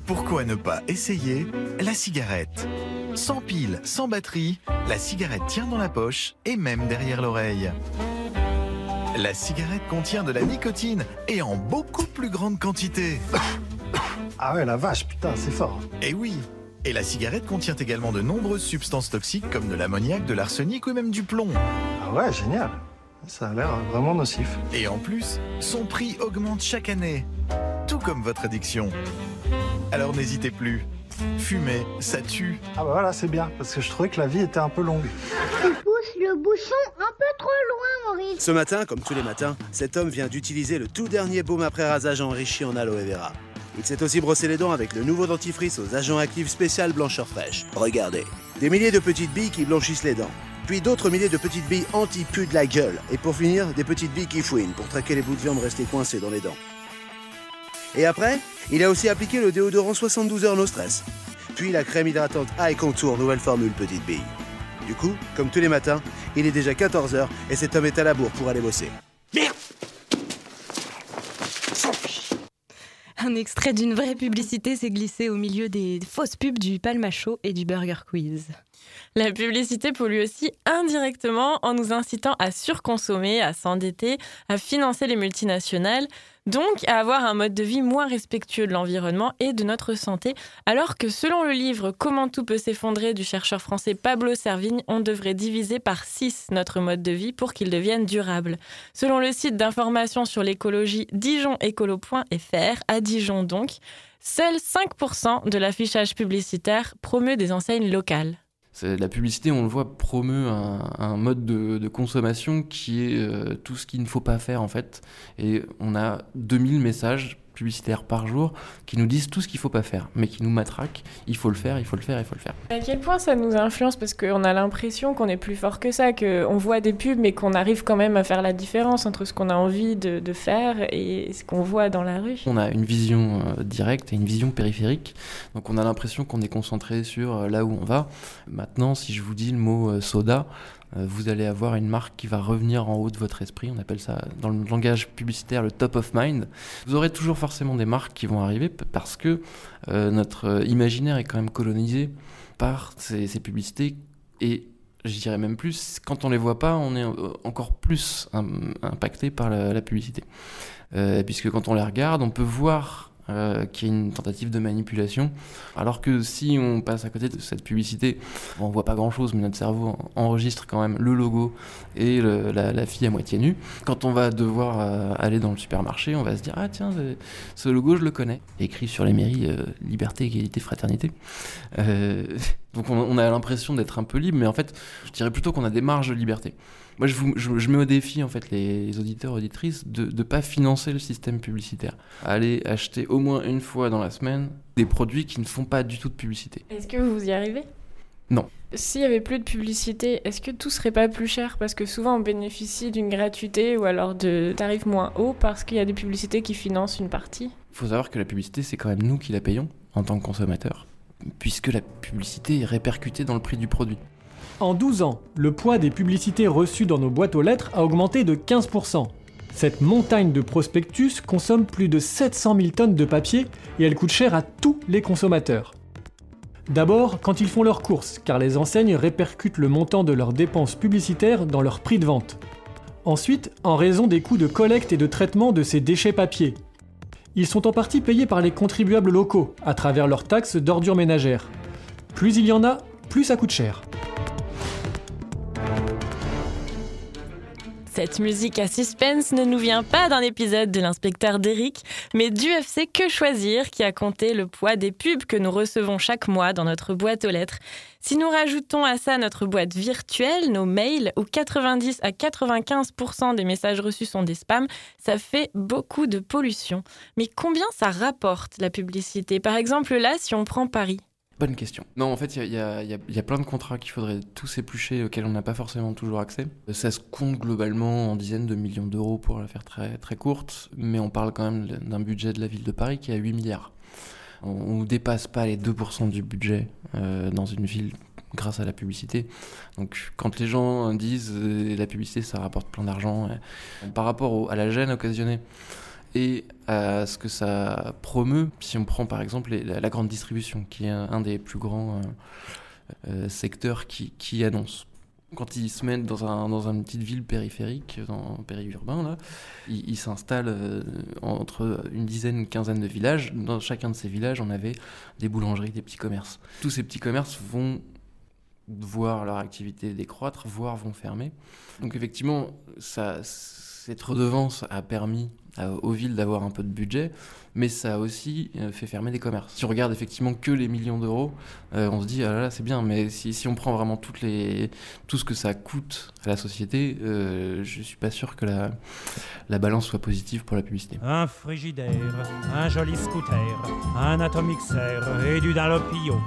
Pourquoi ne pas essayer la cigarette? Sans pile, sans batterie, la cigarette tient dans la poche et même derrière l'oreille. La cigarette contient de la nicotine et en beaucoup plus grande quantité. Ah ouais, la vache, putain, c'est fort. Et oui Et la cigarette contient également de nombreuses substances toxiques comme de l'ammoniac, de l'arsenic ou même du plomb. Ah ouais, génial. Ça a l'air vraiment nocif. Et en plus, son prix augmente chaque année. Tout comme votre addiction. Alors n'hésitez plus. Fumer, ça tue. Ah bah voilà, c'est bien, parce que je trouvais que la vie était un peu longue. Tu pousses le bouchon un peu trop loin, Maurice. Ce matin, comme tous les matins, cet homme vient d'utiliser le tout dernier baume après rasage enrichi en aloe vera. Il s'est aussi brossé les dents avec le nouveau dentifrice aux agents actifs spécial blancheur fraîche. Regardez, des milliers de petites billes qui blanchissent les dents. Puis d'autres milliers de petites billes anti-pu de la gueule. Et pour finir, des petites billes qui fouinent pour traquer les bouts de viande restés coincés dans les dents. Et après, il a aussi appliqué le déodorant 72 heures no stress. Puis la crème hydratante High Contour nouvelle formule petite bille. Du coup, comme tous les matins, il est déjà 14h et cet homme est à la bourre pour aller bosser. Merde Un extrait d'une vraie publicité s'est glissé au milieu des fausses pubs du Palmacho et du Burger Quiz. La publicité pollue aussi indirectement en nous incitant à surconsommer, à s'endetter, à financer les multinationales, donc à avoir un mode de vie moins respectueux de l'environnement et de notre santé, alors que selon le livre Comment tout peut s'effondrer du chercheur français Pablo Servigne, on devrait diviser par 6 notre mode de vie pour qu'il devienne durable. Selon le site d'information sur l'écologie dijonécolo.fr, à Dijon donc, seuls 5% de l'affichage publicitaire promeut des enseignes locales. La publicité, on le voit, promeut un, mode de, de consommation qui est euh, tout ce qu'il ne faut pas faire en fait. Et on a 2000 messages publicitaires par jour qui nous disent tout ce qu'il ne faut pas faire, mais qui nous matraquent. Il faut le faire, il faut le faire, il faut le faire. À quel point ça nous influence Parce qu'on a l'impression qu'on est plus fort que ça, qu'on voit des pubs, mais qu'on arrive quand même à faire la différence entre ce qu'on a envie de, de faire et ce qu'on voit dans la rue? On a une vision euh, directe et une vision périphérique. Donc on a l'impression qu'on est concentré sur euh, là où on va. Maintenant, si je vous dis le mot euh, soda, vous allez avoir une marque qui va revenir en haut de votre esprit. On appelle ça dans le langage publicitaire le top of mind. Vous aurez toujours forcément des marques qui vont arriver parce que euh, notre euh, imaginaire est quand même colonisé par ces, publicités et je dirais même plus, quand on les voit pas, on est euh, encore plus im- impacté par la, publicité. Euh, puisque quand on les regarde, on peut voir euh, qu'il y a une tentative de manipulation. Alors que si on passe à côté de cette publicité, on voit pas grand chose, mais notre cerveau en- enregistre quand même le logo et la, fille à moitié nue. Quand on va devoir euh, aller dans le supermarché, on va se dire Ah tiens, ce- ce logo je le connais. Écrit sur les mairies euh, Liberté, Égalité, Fraternité. Euh, donc on, on a l'impression d'être un peu libre, mais en fait, je dirais plutôt qu'on a des marges de liberté. Moi, je, vous- je- je mets au défi en fait les auditeurs auditrices de ne pas financer le système publicitaire. Aller acheter au moins une fois dans la semaine des produits qui ne font pas du tout de publicité. Est-ce que vous y arrivez? Non. S'il y avait plus de publicité, est-ce que tout serait pas plus cher? Parce que souvent on bénéficie d'une gratuité ou alors de tarifs moins hauts parce qu'il y a des publicités qui financent une partie. Il faut savoir que la publicité, c'est quand même nous qui la payons en tant que consommateurs, puisque la publicité est répercutée dans le prix du produit. En 12 ans, le poids des publicités reçues dans nos boîtes aux lettres a augmenté de 15%. Cette montagne de prospectus consomme plus de 700 000 tonnes de papier et elle coûte cher à tous les consommateurs. D'abord, quand ils font leurs courses, car les enseignes répercutent le montant de leurs dépenses publicitaires dans leur prix de vente. Ensuite, en raison des coûts de collecte et de traitement de ces déchets papier. Ils sont en partie payés par les contribuables locaux, à travers leurs taxes d'ordures ménagères. Plus il y en a, plus ça coûte cher. Cette musique à suspense ne nous vient pas d'un épisode de l'inspecteur d'Eric, mais du FC Que Choisir qui a compté le poids des pubs que nous recevons chaque mois dans notre boîte aux lettres. Si nous rajoutons à ça notre boîte virtuelle, nos mails, où 90 à 95% des messages reçus sont des spams, ça fait beaucoup de pollution. Mais combien ça rapporte la publicité? Par exemple, là, si on prend Paris. Bonne question. Non, en fait, il y, a- plein de contrats qu'il faudrait tous éplucher, auxquels on n'a pas forcément toujours accès. Ça se compte globalement en dizaines de millions d'euros pour la faire très, très courte, mais on parle quand même d'un budget de la ville de Paris qui est à 8 milliards. On ne dépasse pas les 2% du budget euh, dans une ville grâce à la publicité. Donc quand les gens disent euh, la publicité ça rapporte plein d'argent, euh, par rapport à la gêne occasionnée et à ce que ça promeut, si on prend par exemple la, grande distribution, qui est un, des plus grands euh, euh, secteurs qui, annonce. Quand ils se mettent dans, un, dans une petite ville périphérique, dans périurbain, là, ils s'installent euh, entre une dizaine, une quinzaine de villages. Dans chacun de ces villages, on avait des boulangeries, des petits commerces. Tous ces petits commerces vont voir leur activité décroître, voire vont fermer. Donc effectivement, cette redevance a permis aux villes d'avoir un peu de budget, mais ça a aussi euh, fait fermer des commerces. Si on regarde effectivement que les millions d'euros, euh, on se dit ah là là c'est bien, mais si, si on prend vraiment toutes les, tout ce que ça coûte à la société, euh, je suis pas sûr que la, la balance soit positive pour la publicité. Un frigidaire, un joli scooter, un atomixer et du Dunlopio,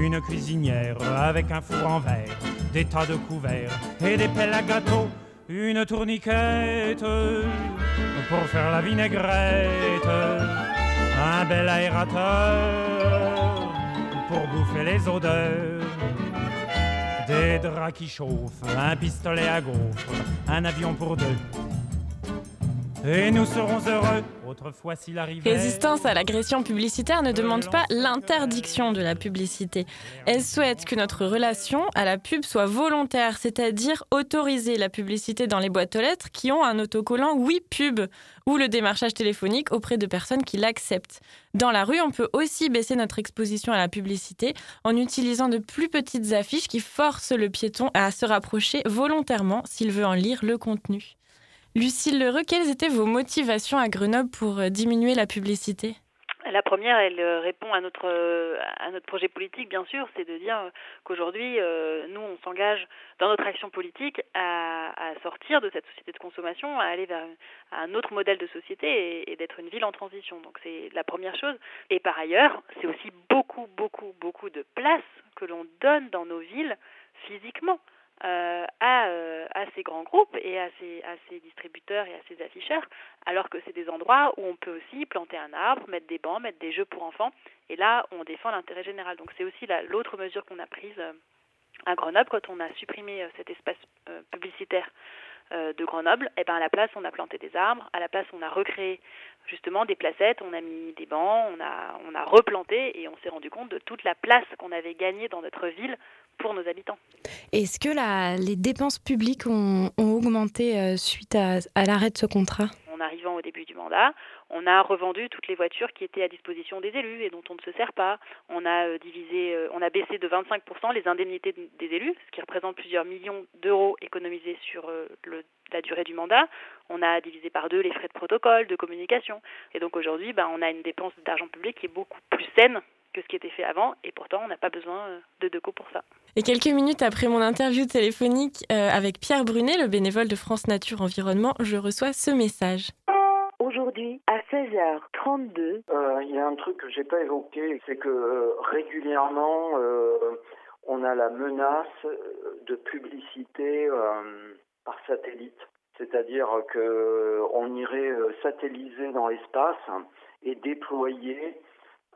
une cuisinière avec un four en verre, des tas de couverts et des pelles à gâteau, une tourniquette pour faire la vinaigrette, un bel aérateur pour bouffer les odeurs. Des draps qui chauffent, un pistolet à gaufres, un avion pour deux. Et nous serons heureux, autrefois. Résistance à l'agression publicitaire ne demande pas l'interdiction de la publicité. Elle souhaite que notre relation à la pub soit volontaire, c'est-à-dire autoriser la publicité dans les boîtes aux lettres qui ont un autocollant Oui pub ou le démarchage téléphonique auprès de personnes qui l'acceptent. Dans la rue, on peut aussi baisser notre exposition à la publicité en utilisant de plus petites affiches qui forcent le piéton à se rapprocher volontairement s'il veut en lire le contenu. Lucille Lheureux, quelles étaient vos motivations à Grenoble pour euh, diminuer la publicité? La première, elle euh, répond à notre euh, à notre projet politique, bien sûr, c'est de dire qu'aujourd'hui, nous, on s'engage dans notre action politique à, sortir de cette société de consommation, à aller vers un- autre modèle de société et d'être une ville en transition. Donc c'est la première chose. Et par ailleurs, c'est aussi beaucoup, beaucoup, beaucoup de place que l'on donne dans nos villes physiquement. Euh, à, euh, à ces grands groupes et à ces, distributeurs et à ces afficheurs, alors que c'est des endroits où on peut aussi planter un arbre, mettre des bancs, mettre des jeux pour enfants, et là on défend l'intérêt général. Donc c'est aussi la- l'autre mesure qu'on a prise euh, à Grenoble. Quand on a supprimé cet espace publicitaire de Grenoble, et ben à la place on a planté des arbres, à la place on a recréé justement des placettes, on a mis des bancs, on a on a replanté et on s'est rendu compte de toute la place qu'on avait gagnée dans notre ville pour nos habitants. Est-ce que la- les dépenses publiques ont, ont augmenté euh, suite à, à l'arrêt de ce contrat? En arrivant au début du mandat, on a revendu toutes les voitures qui étaient à disposition des élus et dont on ne se sert pas. On a euh, divisé, euh, on a baissé de 25% les indemnités des élus, ce qui représente plusieurs millions d'euros économisés sur le- la durée du mandat. On a divisé par deux les frais de protocole, de communication. Et donc aujourd'hui, ben, on a une dépense d'argent public qui est beaucoup plus saine que ce qui était fait avant, et pourtant on n'a pas besoin de Deco pour ça. Et quelques minutes après mon interview téléphonique euh, avec Pierre Brunet, le bénévole de France Nature Environnement, je reçois ce message. Aujourd'hui, à 16h32, Euh, Il y a un truc que j'ai pas évoqué, c'est que euh, régulièrement, euh, on a la menace de publicité euh, par satellite. C'est-à-dire que on irait satelliser dans l'espace et déployer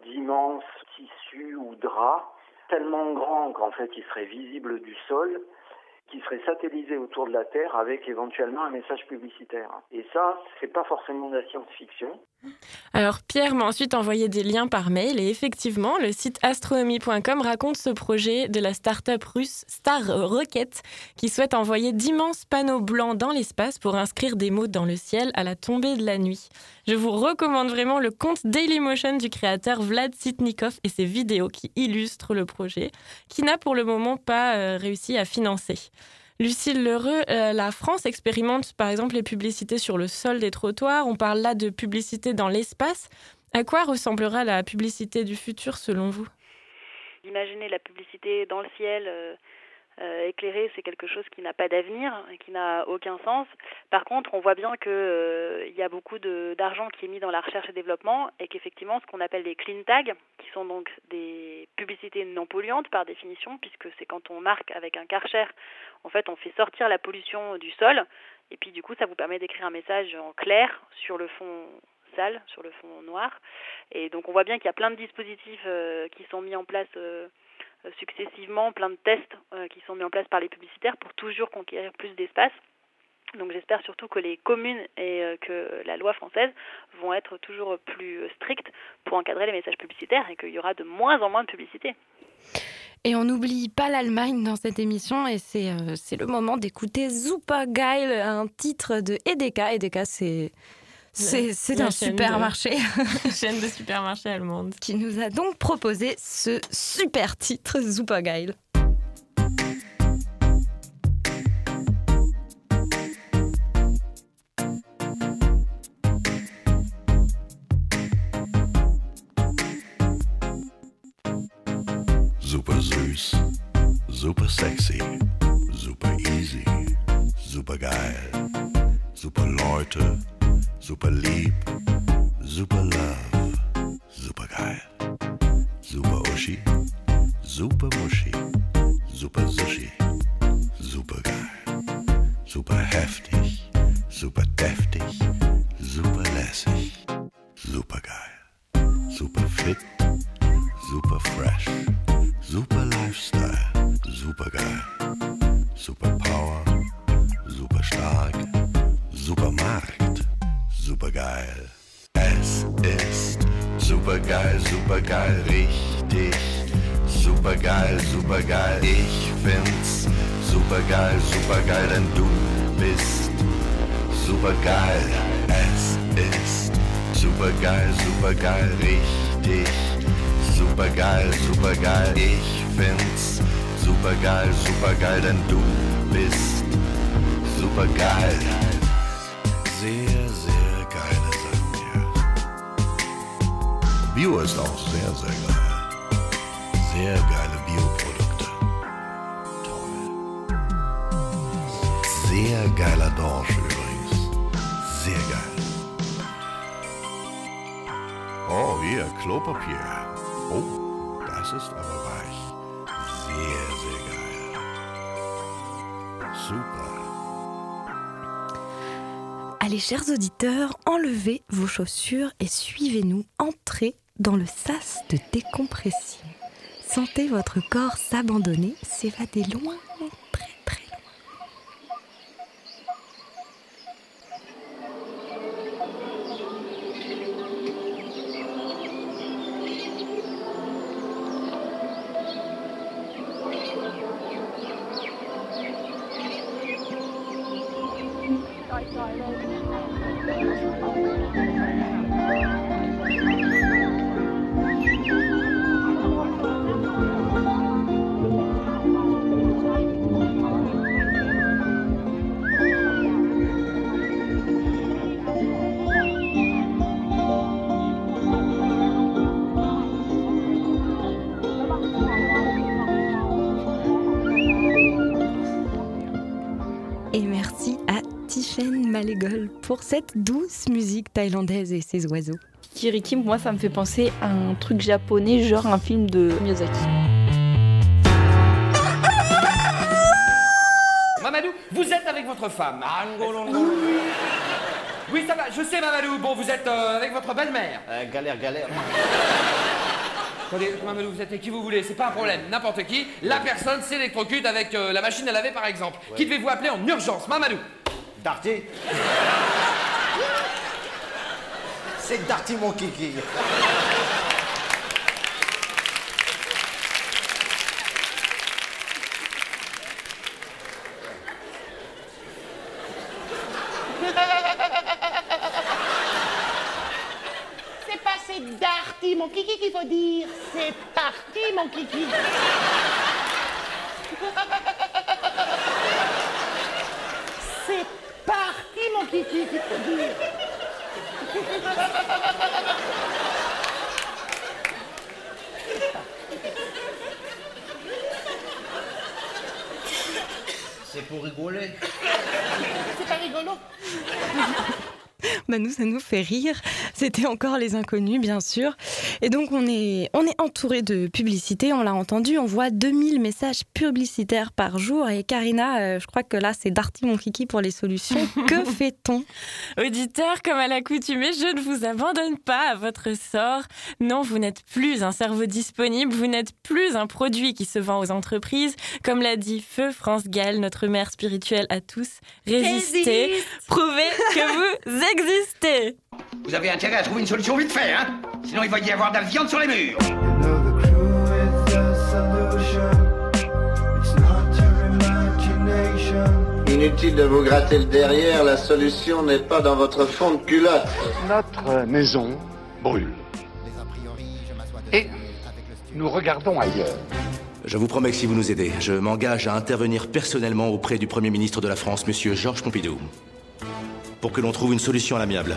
d'immenses tissus ou draps tellement grands qu'en fait ils seraient visibles du sol, qui seraient satellisés autour de la Terre avec éventuellement un message publicitaire. Et ça, c'est pas forcément de la science-fiction. Alors Pierre m'a ensuite envoyé des liens par mail et effectivement, le site astronomie.com raconte ce projet de la start-up russe Star Rocket qui souhaite envoyer d'immenses panneaux blancs dans l'espace pour inscrire des mots dans le ciel à la tombée de la nuit. Je vous recommande vraiment le compte Dailymotion du créateur Vlad Sitnikov et ses vidéos qui illustrent le projet, qui n'a pour le moment pas euh, réussi à financer. Lucille Lheureux, euh, la France expérimente par exemple les publicités sur le sol des trottoirs. On parle là de publicité dans l'espace. À quoi ressemblera la publicité du futur selon vous? Imaginer la publicité dans le ciel, euh, euh, éclairée, c'est quelque chose qui n'a pas d'avenir, qui n'a aucun sens. Par contre, on voit bien qu'il euh, y a beaucoup d'argent qui est mis dans la recherche et développement et qu'effectivement, ce qu'on appelle les clean tags, qui sont donc des publicités non polluantes par définition, puisque c'est quand on marque avec un karcher, en fait, on fait sortir la pollution du sol et puis du coup, ça vous permet d'écrire un message en clair sur le fond sale, sur le fond noir. Et donc, on voit bien qu'il y a plein de dispositifs euh, qui sont mis en place. Euh, successivement plein de tests euh, qui sont mis en place par les publicitaires pour toujours conquérir plus d'espace. Donc j'espère surtout que les communes et euh, que la loi française vont être toujours plus strictes pour encadrer les messages publicitaires et qu'il y aura de moins en moins de publicité. Et on n'oublie pas l'Allemagne dans cette émission et c'est le moment d'écouter Supergeil, un titre de Edeka. Edeka, c'est c'est un supermarché de- chaîne de supermarché allemande qui nous a donc proposé ce super titre Supergeil. Super süß, super sexy, super easy, super geil, super Leute, super lieb, super love, super geil, super Uschi, super Muschi, super Sushi, super geil, super heftig, super deftig, super lässig, super geil, super fit, super fresh. Super Lifestyle, super geil. Super Power, super stark. Super Markt, super geil. Es ist super geil, super geil, richtig. Super geil, super geil. Ich find's super geil, super geil, denn du bist super geil. Es ist super geil, super geil, richtig. Super geil, super geil. Ich find's super geil, super geil, denn du bist super Bio ist auch sehr, sehr geil. Sehr geile Bioprodukte. Toll. Sehr geiler Dorsch übrigens. Sehr geil. Oh, hier, Klopapier. Oh, das ist aber weich. Sehr, sehr geil. Super. Allez, chers auditeurs, enlevez vos chaussures et suivez-nous. Entrez dans le sas de décompression. Sentez votre corps s'abandonner, s'évader loin, pour cette douce musique thaïlandaise et ses oiseaux. Kiriki, moi, ça me fait penser à un truc japonais, genre un film de Miyazaki. Mamadou, vous êtes avec votre femme. Oui, ça va, je sais, Mamadou. Bon, vous êtes euh, avec votre belle-mère. galère, galère. Attendez, Mamadou, vous êtes avec qui vous voulez, c'est pas un problème. N'importe qui. La personne s'électrocute avec euh, la machine à laver, par exemple. Qui devez-vous appeler en urgence, Mamadou? Darty C'est Darty mon kiki. C'est pas c'est Darty, mon kiki qu'il faut dire. C'est parti, mon kiki. kiki qu'il faut dire. C'est pour rigoler. C'est pas rigolo. Bah nous, ça nous fait rire. C'était encore les inconnus, bien sûr. Et donc, on est, on est entouré de publicités, on l'a entendu. On voit 2000 messages publicitaires par jour. Et Karina, euh, je crois que là, c'est Darty mon kiki pour les solutions. que fait-on? Auditeur, comme à l'accoutumée, je ne vous abandonne pas à votre sort. Non, vous n'êtes plus un cerveau disponible, vous n'êtes plus un produit qui se vend aux entreprises. Comme l'a dit Feu France Gall, notre mère spirituelle à tous, résistez, Résiste. prouvez que vous existez. Vous avez intérêt à trouver une solution vite fait, hein Sinon il va y avoir de la viande sur les murs. Inutile de vous gratter le derrière, la solution n'est pas dans votre fond de culotte. Notre maison brûle. Et nous regardons ailleurs. Je vous promets que si vous nous aidez, je m'engage à intervenir personnellement auprès du Premier ministre de la France, Monsieur Georges Pompidou, pour que l'on trouve une solution à l'amiable.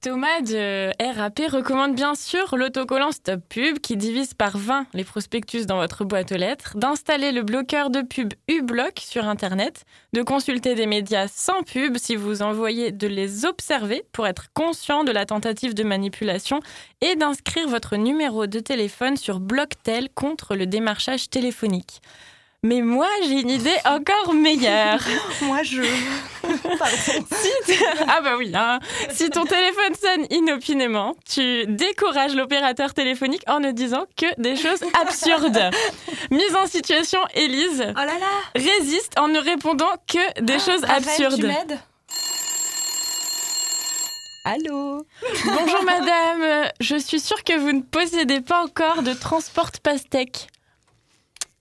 Thomas de RAP recommande bien sûr l'autocollant Stop Pub qui divise par 20 les prospectus dans votre boîte aux lettres, d'installer le bloqueur de pub uBlock sur Internet, de consulter des médias sans pub si vous envoyez de les observer pour être conscient de la tentative de manipulation et d'inscrire votre numéro de téléphone sur Blocktel contre le démarchage téléphonique. Mais moi, j'ai une idée encore meilleure. moi, je. Si ah bah oui, hein. si ton téléphone sonne inopinément, tu décourages l'opérateur téléphonique en ne disant que des choses absurdes. Mise en situation, Élise résiste en ne répondant que des choses Raphaël, absurdes. tu m'aides? Allô? Bonjour madame, je suis sûre que vous ne possédez pas encore de transport pastèque.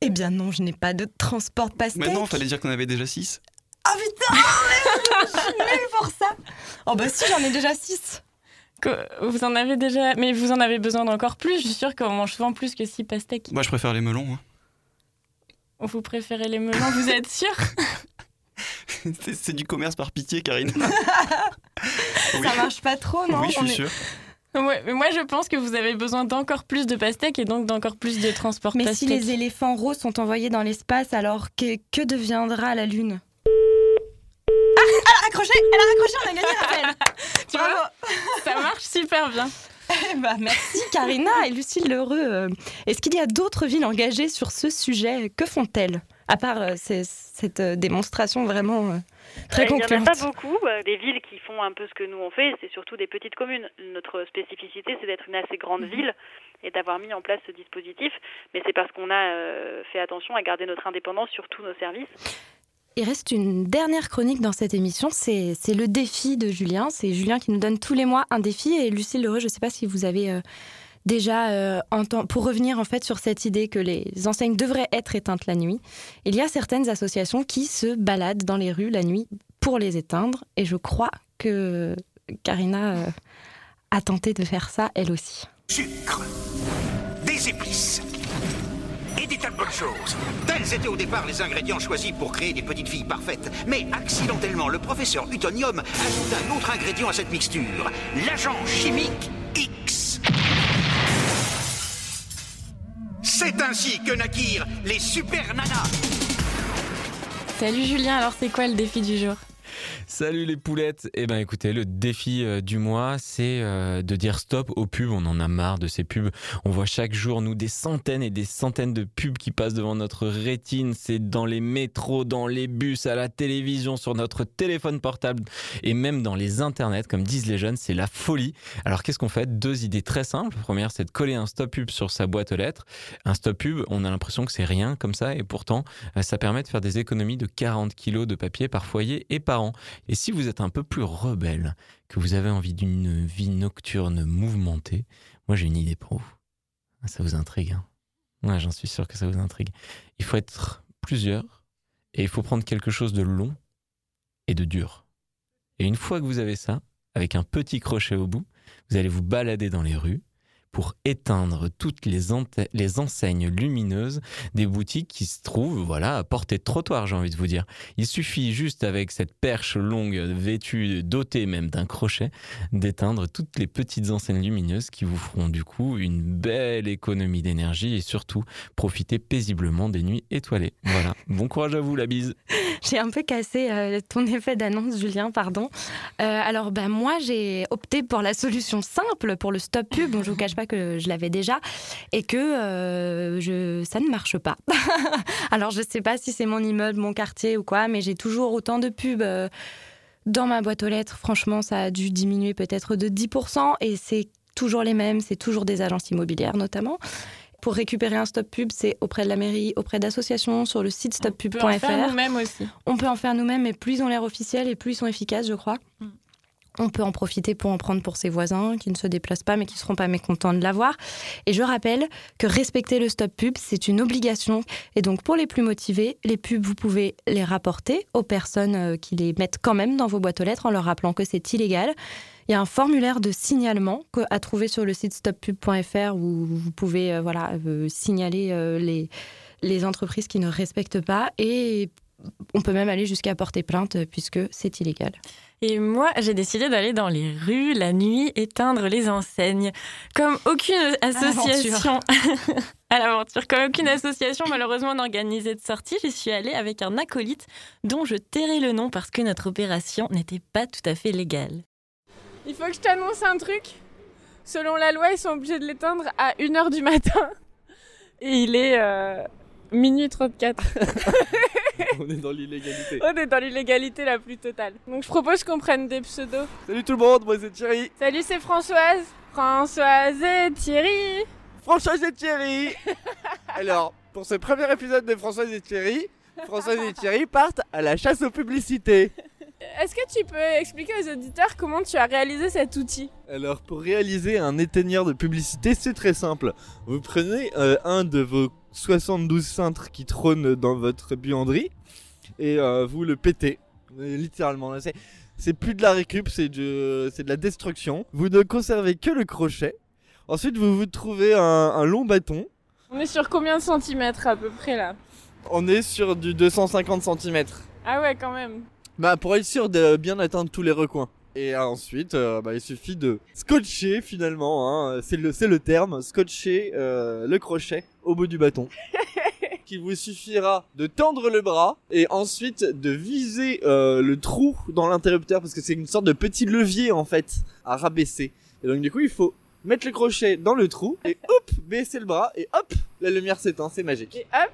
Eh bien non, je n'ai pas de transport pastèque. Mais non, fallait dire qu'on avait déjà 6. Ah putain, merde, je suis nulle pour ça. Oh bah si, j'en ai déjà 6. Que- Vous en avez déjà, mais vous en avez besoin d'encore plus. Je suis sûre qu'on mange souvent plus que 6 pastèques. Moi, je préfère les melons. hein. Vous préférez les melons, vous êtes sûr C'est c'est du commerce par pitié, Karine. Ça marche pas trop, non? Oui, je On suis est- sûr. Ouais, mais moi je pense que vous avez besoin d'encore plus de pastèques et donc d'encore plus de transport Mais si les éléphants roses sont envoyés dans l'espace, alors que, que deviendra la Lune? Ah, elle a raccroché Elle a raccroché, on a gagné, Tu vois, ça marche super bien. Eh bah, merci Karina et Lucille Lheureux. Euh, Est-ce qu'il y a d'autres villes engagées sur ce sujet? Que font-elles? À part euh, cette euh, démonstration vraiment euh, très Euh, Il n'y en a pas beaucoup. euh, Des villes qui font un peu ce que nous on fait, c'est surtout des petites communes. Notre spécificité, c'est d'être une assez grande ville et d'avoir mis en place ce dispositif. Mais c'est parce qu'on a euh, fait attention à garder notre indépendance sur tous nos services. Il reste une dernière chronique dans cette émission, c'est c'est le défi de Julien. C'est Julien qui nous donne tous les mois un défi. Et Lucille Lheureux, je ne sais pas si vous avez euh, déjà euh. Pour revenir en fait sur cette idée que les enseignes devraient être éteintes la nuit, il y a certaines associations qui se baladent dans les rues la nuit pour les éteindre. Et je crois que Karina euh, a tenté de faire ça elle aussi. Sucre, des épices et des tas de bonnes choses. Tels étaient au départ les ingrédients choisis pour créer des petites filles parfaites. Mais accidentellement, le professeur Utonium ajoute un autre ingrédient à cette mixture, l'agent chimique X. C'est ainsi que naquirent les super nanas. Salut Julien, alors c'est quoi le défi du jour? Salut les poulettes Eh ben écoutez, le défi euh, du mois, c'est euh, de dire stop aux pubs. On en a marre de ces pubs. On voit chaque jour, nous, des centaines et des centaines de pubs qui passent devant notre rétine. C'est dans les métros, dans les bus, à la télévision, sur notre téléphone portable et même dans les internets, comme disent les jeunes, c'est la folie. Alors qu'est-ce qu'on fait? Deux idées très simples. La première, c'est de coller un stop pub sur sa boîte aux lettres. Un stop pub, on a l'impression que c'est rien comme ça, et pourtant, euh, ça permet de faire des économies de 40 kilos de papier par foyer et par an. Et si vous êtes un peu plus rebelle, que vous avez envie d'une vie nocturne mouvementée, moi j'ai une idée pour vous. Ah, Ça vous intrigue, hein j'en suis sûr que ça vous intrigue. Il faut être plusieurs et il faut prendre quelque chose de long et de dur. Et une fois que vous avez ça, avec un petit crochet au bout, vous allez vous balader dans les rues pour éteindre toutes les, enseignes lumineuses des boutiques qui se trouvent voilà, à portée de trottoir, j'ai envie de vous dire. Il suffit juste avec cette perche longue, vêtue, dotée même d'un crochet, d'éteindre toutes les petites enseignes lumineuses qui vous feront du coup une belle économie d'énergie et surtout profiter paisiblement des nuits étoilées. Voilà. Bon courage à vous, la bise. J'ai un peu cassé euh, ton effet d'annonce, Julien, pardon. Euh, alors, ben, moi, j'ai opté pour la solution simple, pour le stop pub. Bon, je vous cache pas que je l'avais déjà et que euh, je, ça ne marche pas. alors, je sais pas si c'est mon immeuble, mon quartier ou quoi, mais j'ai toujours autant de pubs. euh, dans ma boîte aux lettres, franchement, ça a dû diminuer peut-être de 10% et c'est toujours les mêmes, c'est toujours des agences immobilières notamment. Pour récupérer un stop pub, c'est auprès de la mairie, auprès d'associations, sur le site On peut en faire stoppub.fr. nous-mêmes aussi. On peut en faire nous-mêmes, mais plus ils ont l'air officiels et plus ils sont efficaces, je crois. On peut en profiter pour en prendre pour ses voisins qui ne se déplacent pas mais qui ne seront pas mécontents de l'avoir. Et je rappelle que respecter le stop pub, c'est une obligation. Et donc pour les plus motivés, les pubs, vous pouvez les rapporter aux personnes euh, qui les mettent quand même dans vos boîtes aux lettres en leur rappelant que c'est illégal. Il y a un formulaire de signalement à trouver sur le site stoppub.fr où vous pouvez euh, voilà, euh, signaler les, entreprises qui ne respectent pas et on peut même aller jusqu'à porter plainte puisque c'est illégal. Et moi, j'ai décidé d'aller dans les rues la nuit éteindre les enseignes. Comme aucune association. à l'aventure. Comme aucune association malheureusement n'organisait de sortie, j'y suis allée avec un acolyte dont je tairai le nom parce que notre opération n'était pas tout à fait légale. Il faut que je t'annonce un truc. Selon la loi, ils sont obligés de l'éteindre à 1h du matin. Et il est euh, minuit 34. On est dans l'illégalité. On est dans l'illégalité la plus totale. Donc je propose qu'on prenne des pseudos. Salut tout le monde, moi c'est Thierry. Salut, c'est Françoise. Françoise et Thierry. Françoise et Thierry. Alors, pour ce premier épisode de Françoise et Thierry, Françoise et Thierry partent à la chasse aux publicités. Est-ce que tu peux expliquer aux auditeurs comment tu as réalisé cet outil Alors, pour réaliser un éteigneur de publicité, c'est très simple. Vous prenez euh, un de vos 72 cintres qui trônent dans votre buanderie et euh, vous le pétez. Euh, Littéralement. C'est, plus de la récup, c'est de, la destruction. Vous ne conservez que le crochet. Ensuite, vous vous trouvez un, un long bâton. On est sur combien de centimètres à peu près là? On est sur du 250 cm. Ah ouais, quand même. Bah, pour être sûr de bien atteindre tous les recoins. Et euh, ensuite, euh, bah, il suffit de scotcher finalement, hein, c'est le, terme, scotcher euh, le crochet au bout du bâton. qui vous suffira de tendre le bras et ensuite de viser euh, le trou dans l'interrupteur parce que c'est une sorte de petit levier en fait à rabaisser. Et donc du coup, il faut mettre le crochet dans le trou et hop, baisser le bras et hop, la lumière s'éteint, c'est magique. Et hop,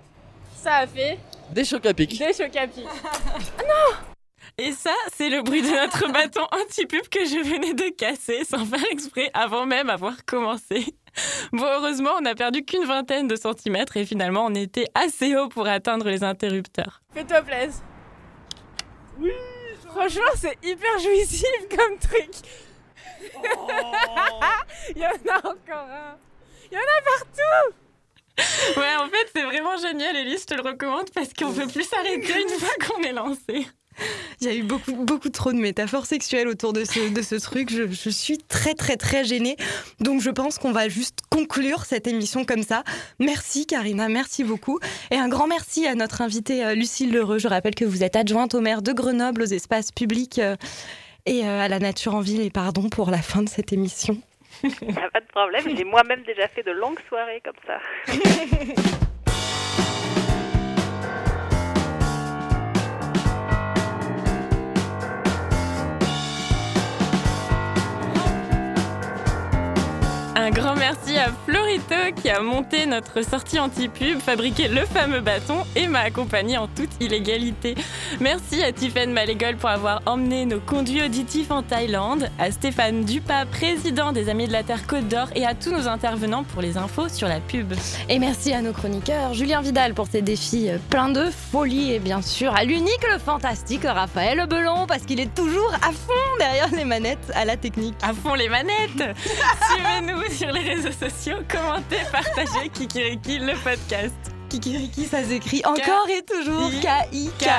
ça a fait Des chocs à pic. des chocs à pic. Et ça, c'est le bruit de notre bâton anti-pub que je venais de casser sans faire exprès avant même avoir commencé. Bon, heureusement, on n'a perdu qu'une vingtaine de centimètres et finalement, on était assez haut pour atteindre les interrupteurs. Fais-toi plaisir. Oui. Franchement, c'est hyper jouissif comme truc. Il y en a encore un. Il y en a partout. Ouais, en fait, c'est vraiment génial, Elise, je te le recommande parce qu'on peut plus s'arrêter une fois qu'on est lancé. Il y a eu beaucoup, beaucoup trop de métaphores sexuelles autour de ce, de ce truc. Je, je suis très, très, très gênée. Donc, je pense qu'on va juste conclure cette émission comme ça. Merci, Karina. Merci beaucoup. Et un grand merci à notre invitée, euh, Lucille Lheureux. Je rappelle que vous êtes adjointe au maire de Grenoble, aux espaces publics euh, et euh, à la nature en ville. Et pardon pour la fin de cette émission. Y a pas de problème, j'ai moi-même déjà fait de longues soirées comme ça. Un grand merci à Florito qui a monté notre sortie anti-pub, fabriqué le fameux bâton et m'a accompagné en toute illégalité. Merci à Tiffaine Malégol pour avoir emmené nos conduits auditifs en Thaïlande, à Stéphane Dupas, président des Amis de la Terre Côte d'Or et à tous nos intervenants pour les infos sur la pub. Et merci à nos chroniqueurs, Julien Vidal pour ses défis euh, pleins de folie et bien sûr à l'unique, le fantastique Raphaël Belon parce qu'il est toujours à fond derrière les manettes à la technique. À fond les manettes Suivez-nous sur les réseaux sociaux, commentez, partagez Kikiriki le podcast. Kikiriki, ça s'écrit encore et toujours K-I-K-E-R-I-K-I.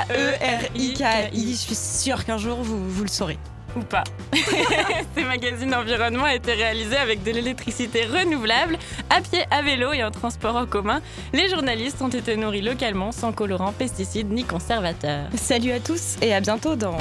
Je suis sûre qu'un jour vous, vous le saurez. Ou pas. Ces magazines environnement étaient réalisés avec de l'électricité renouvelable, à pied, à vélo et en transport en commun. Les journalistes ont été nourris localement, sans colorants, pesticides ni conservateurs. Salut à tous et à bientôt dans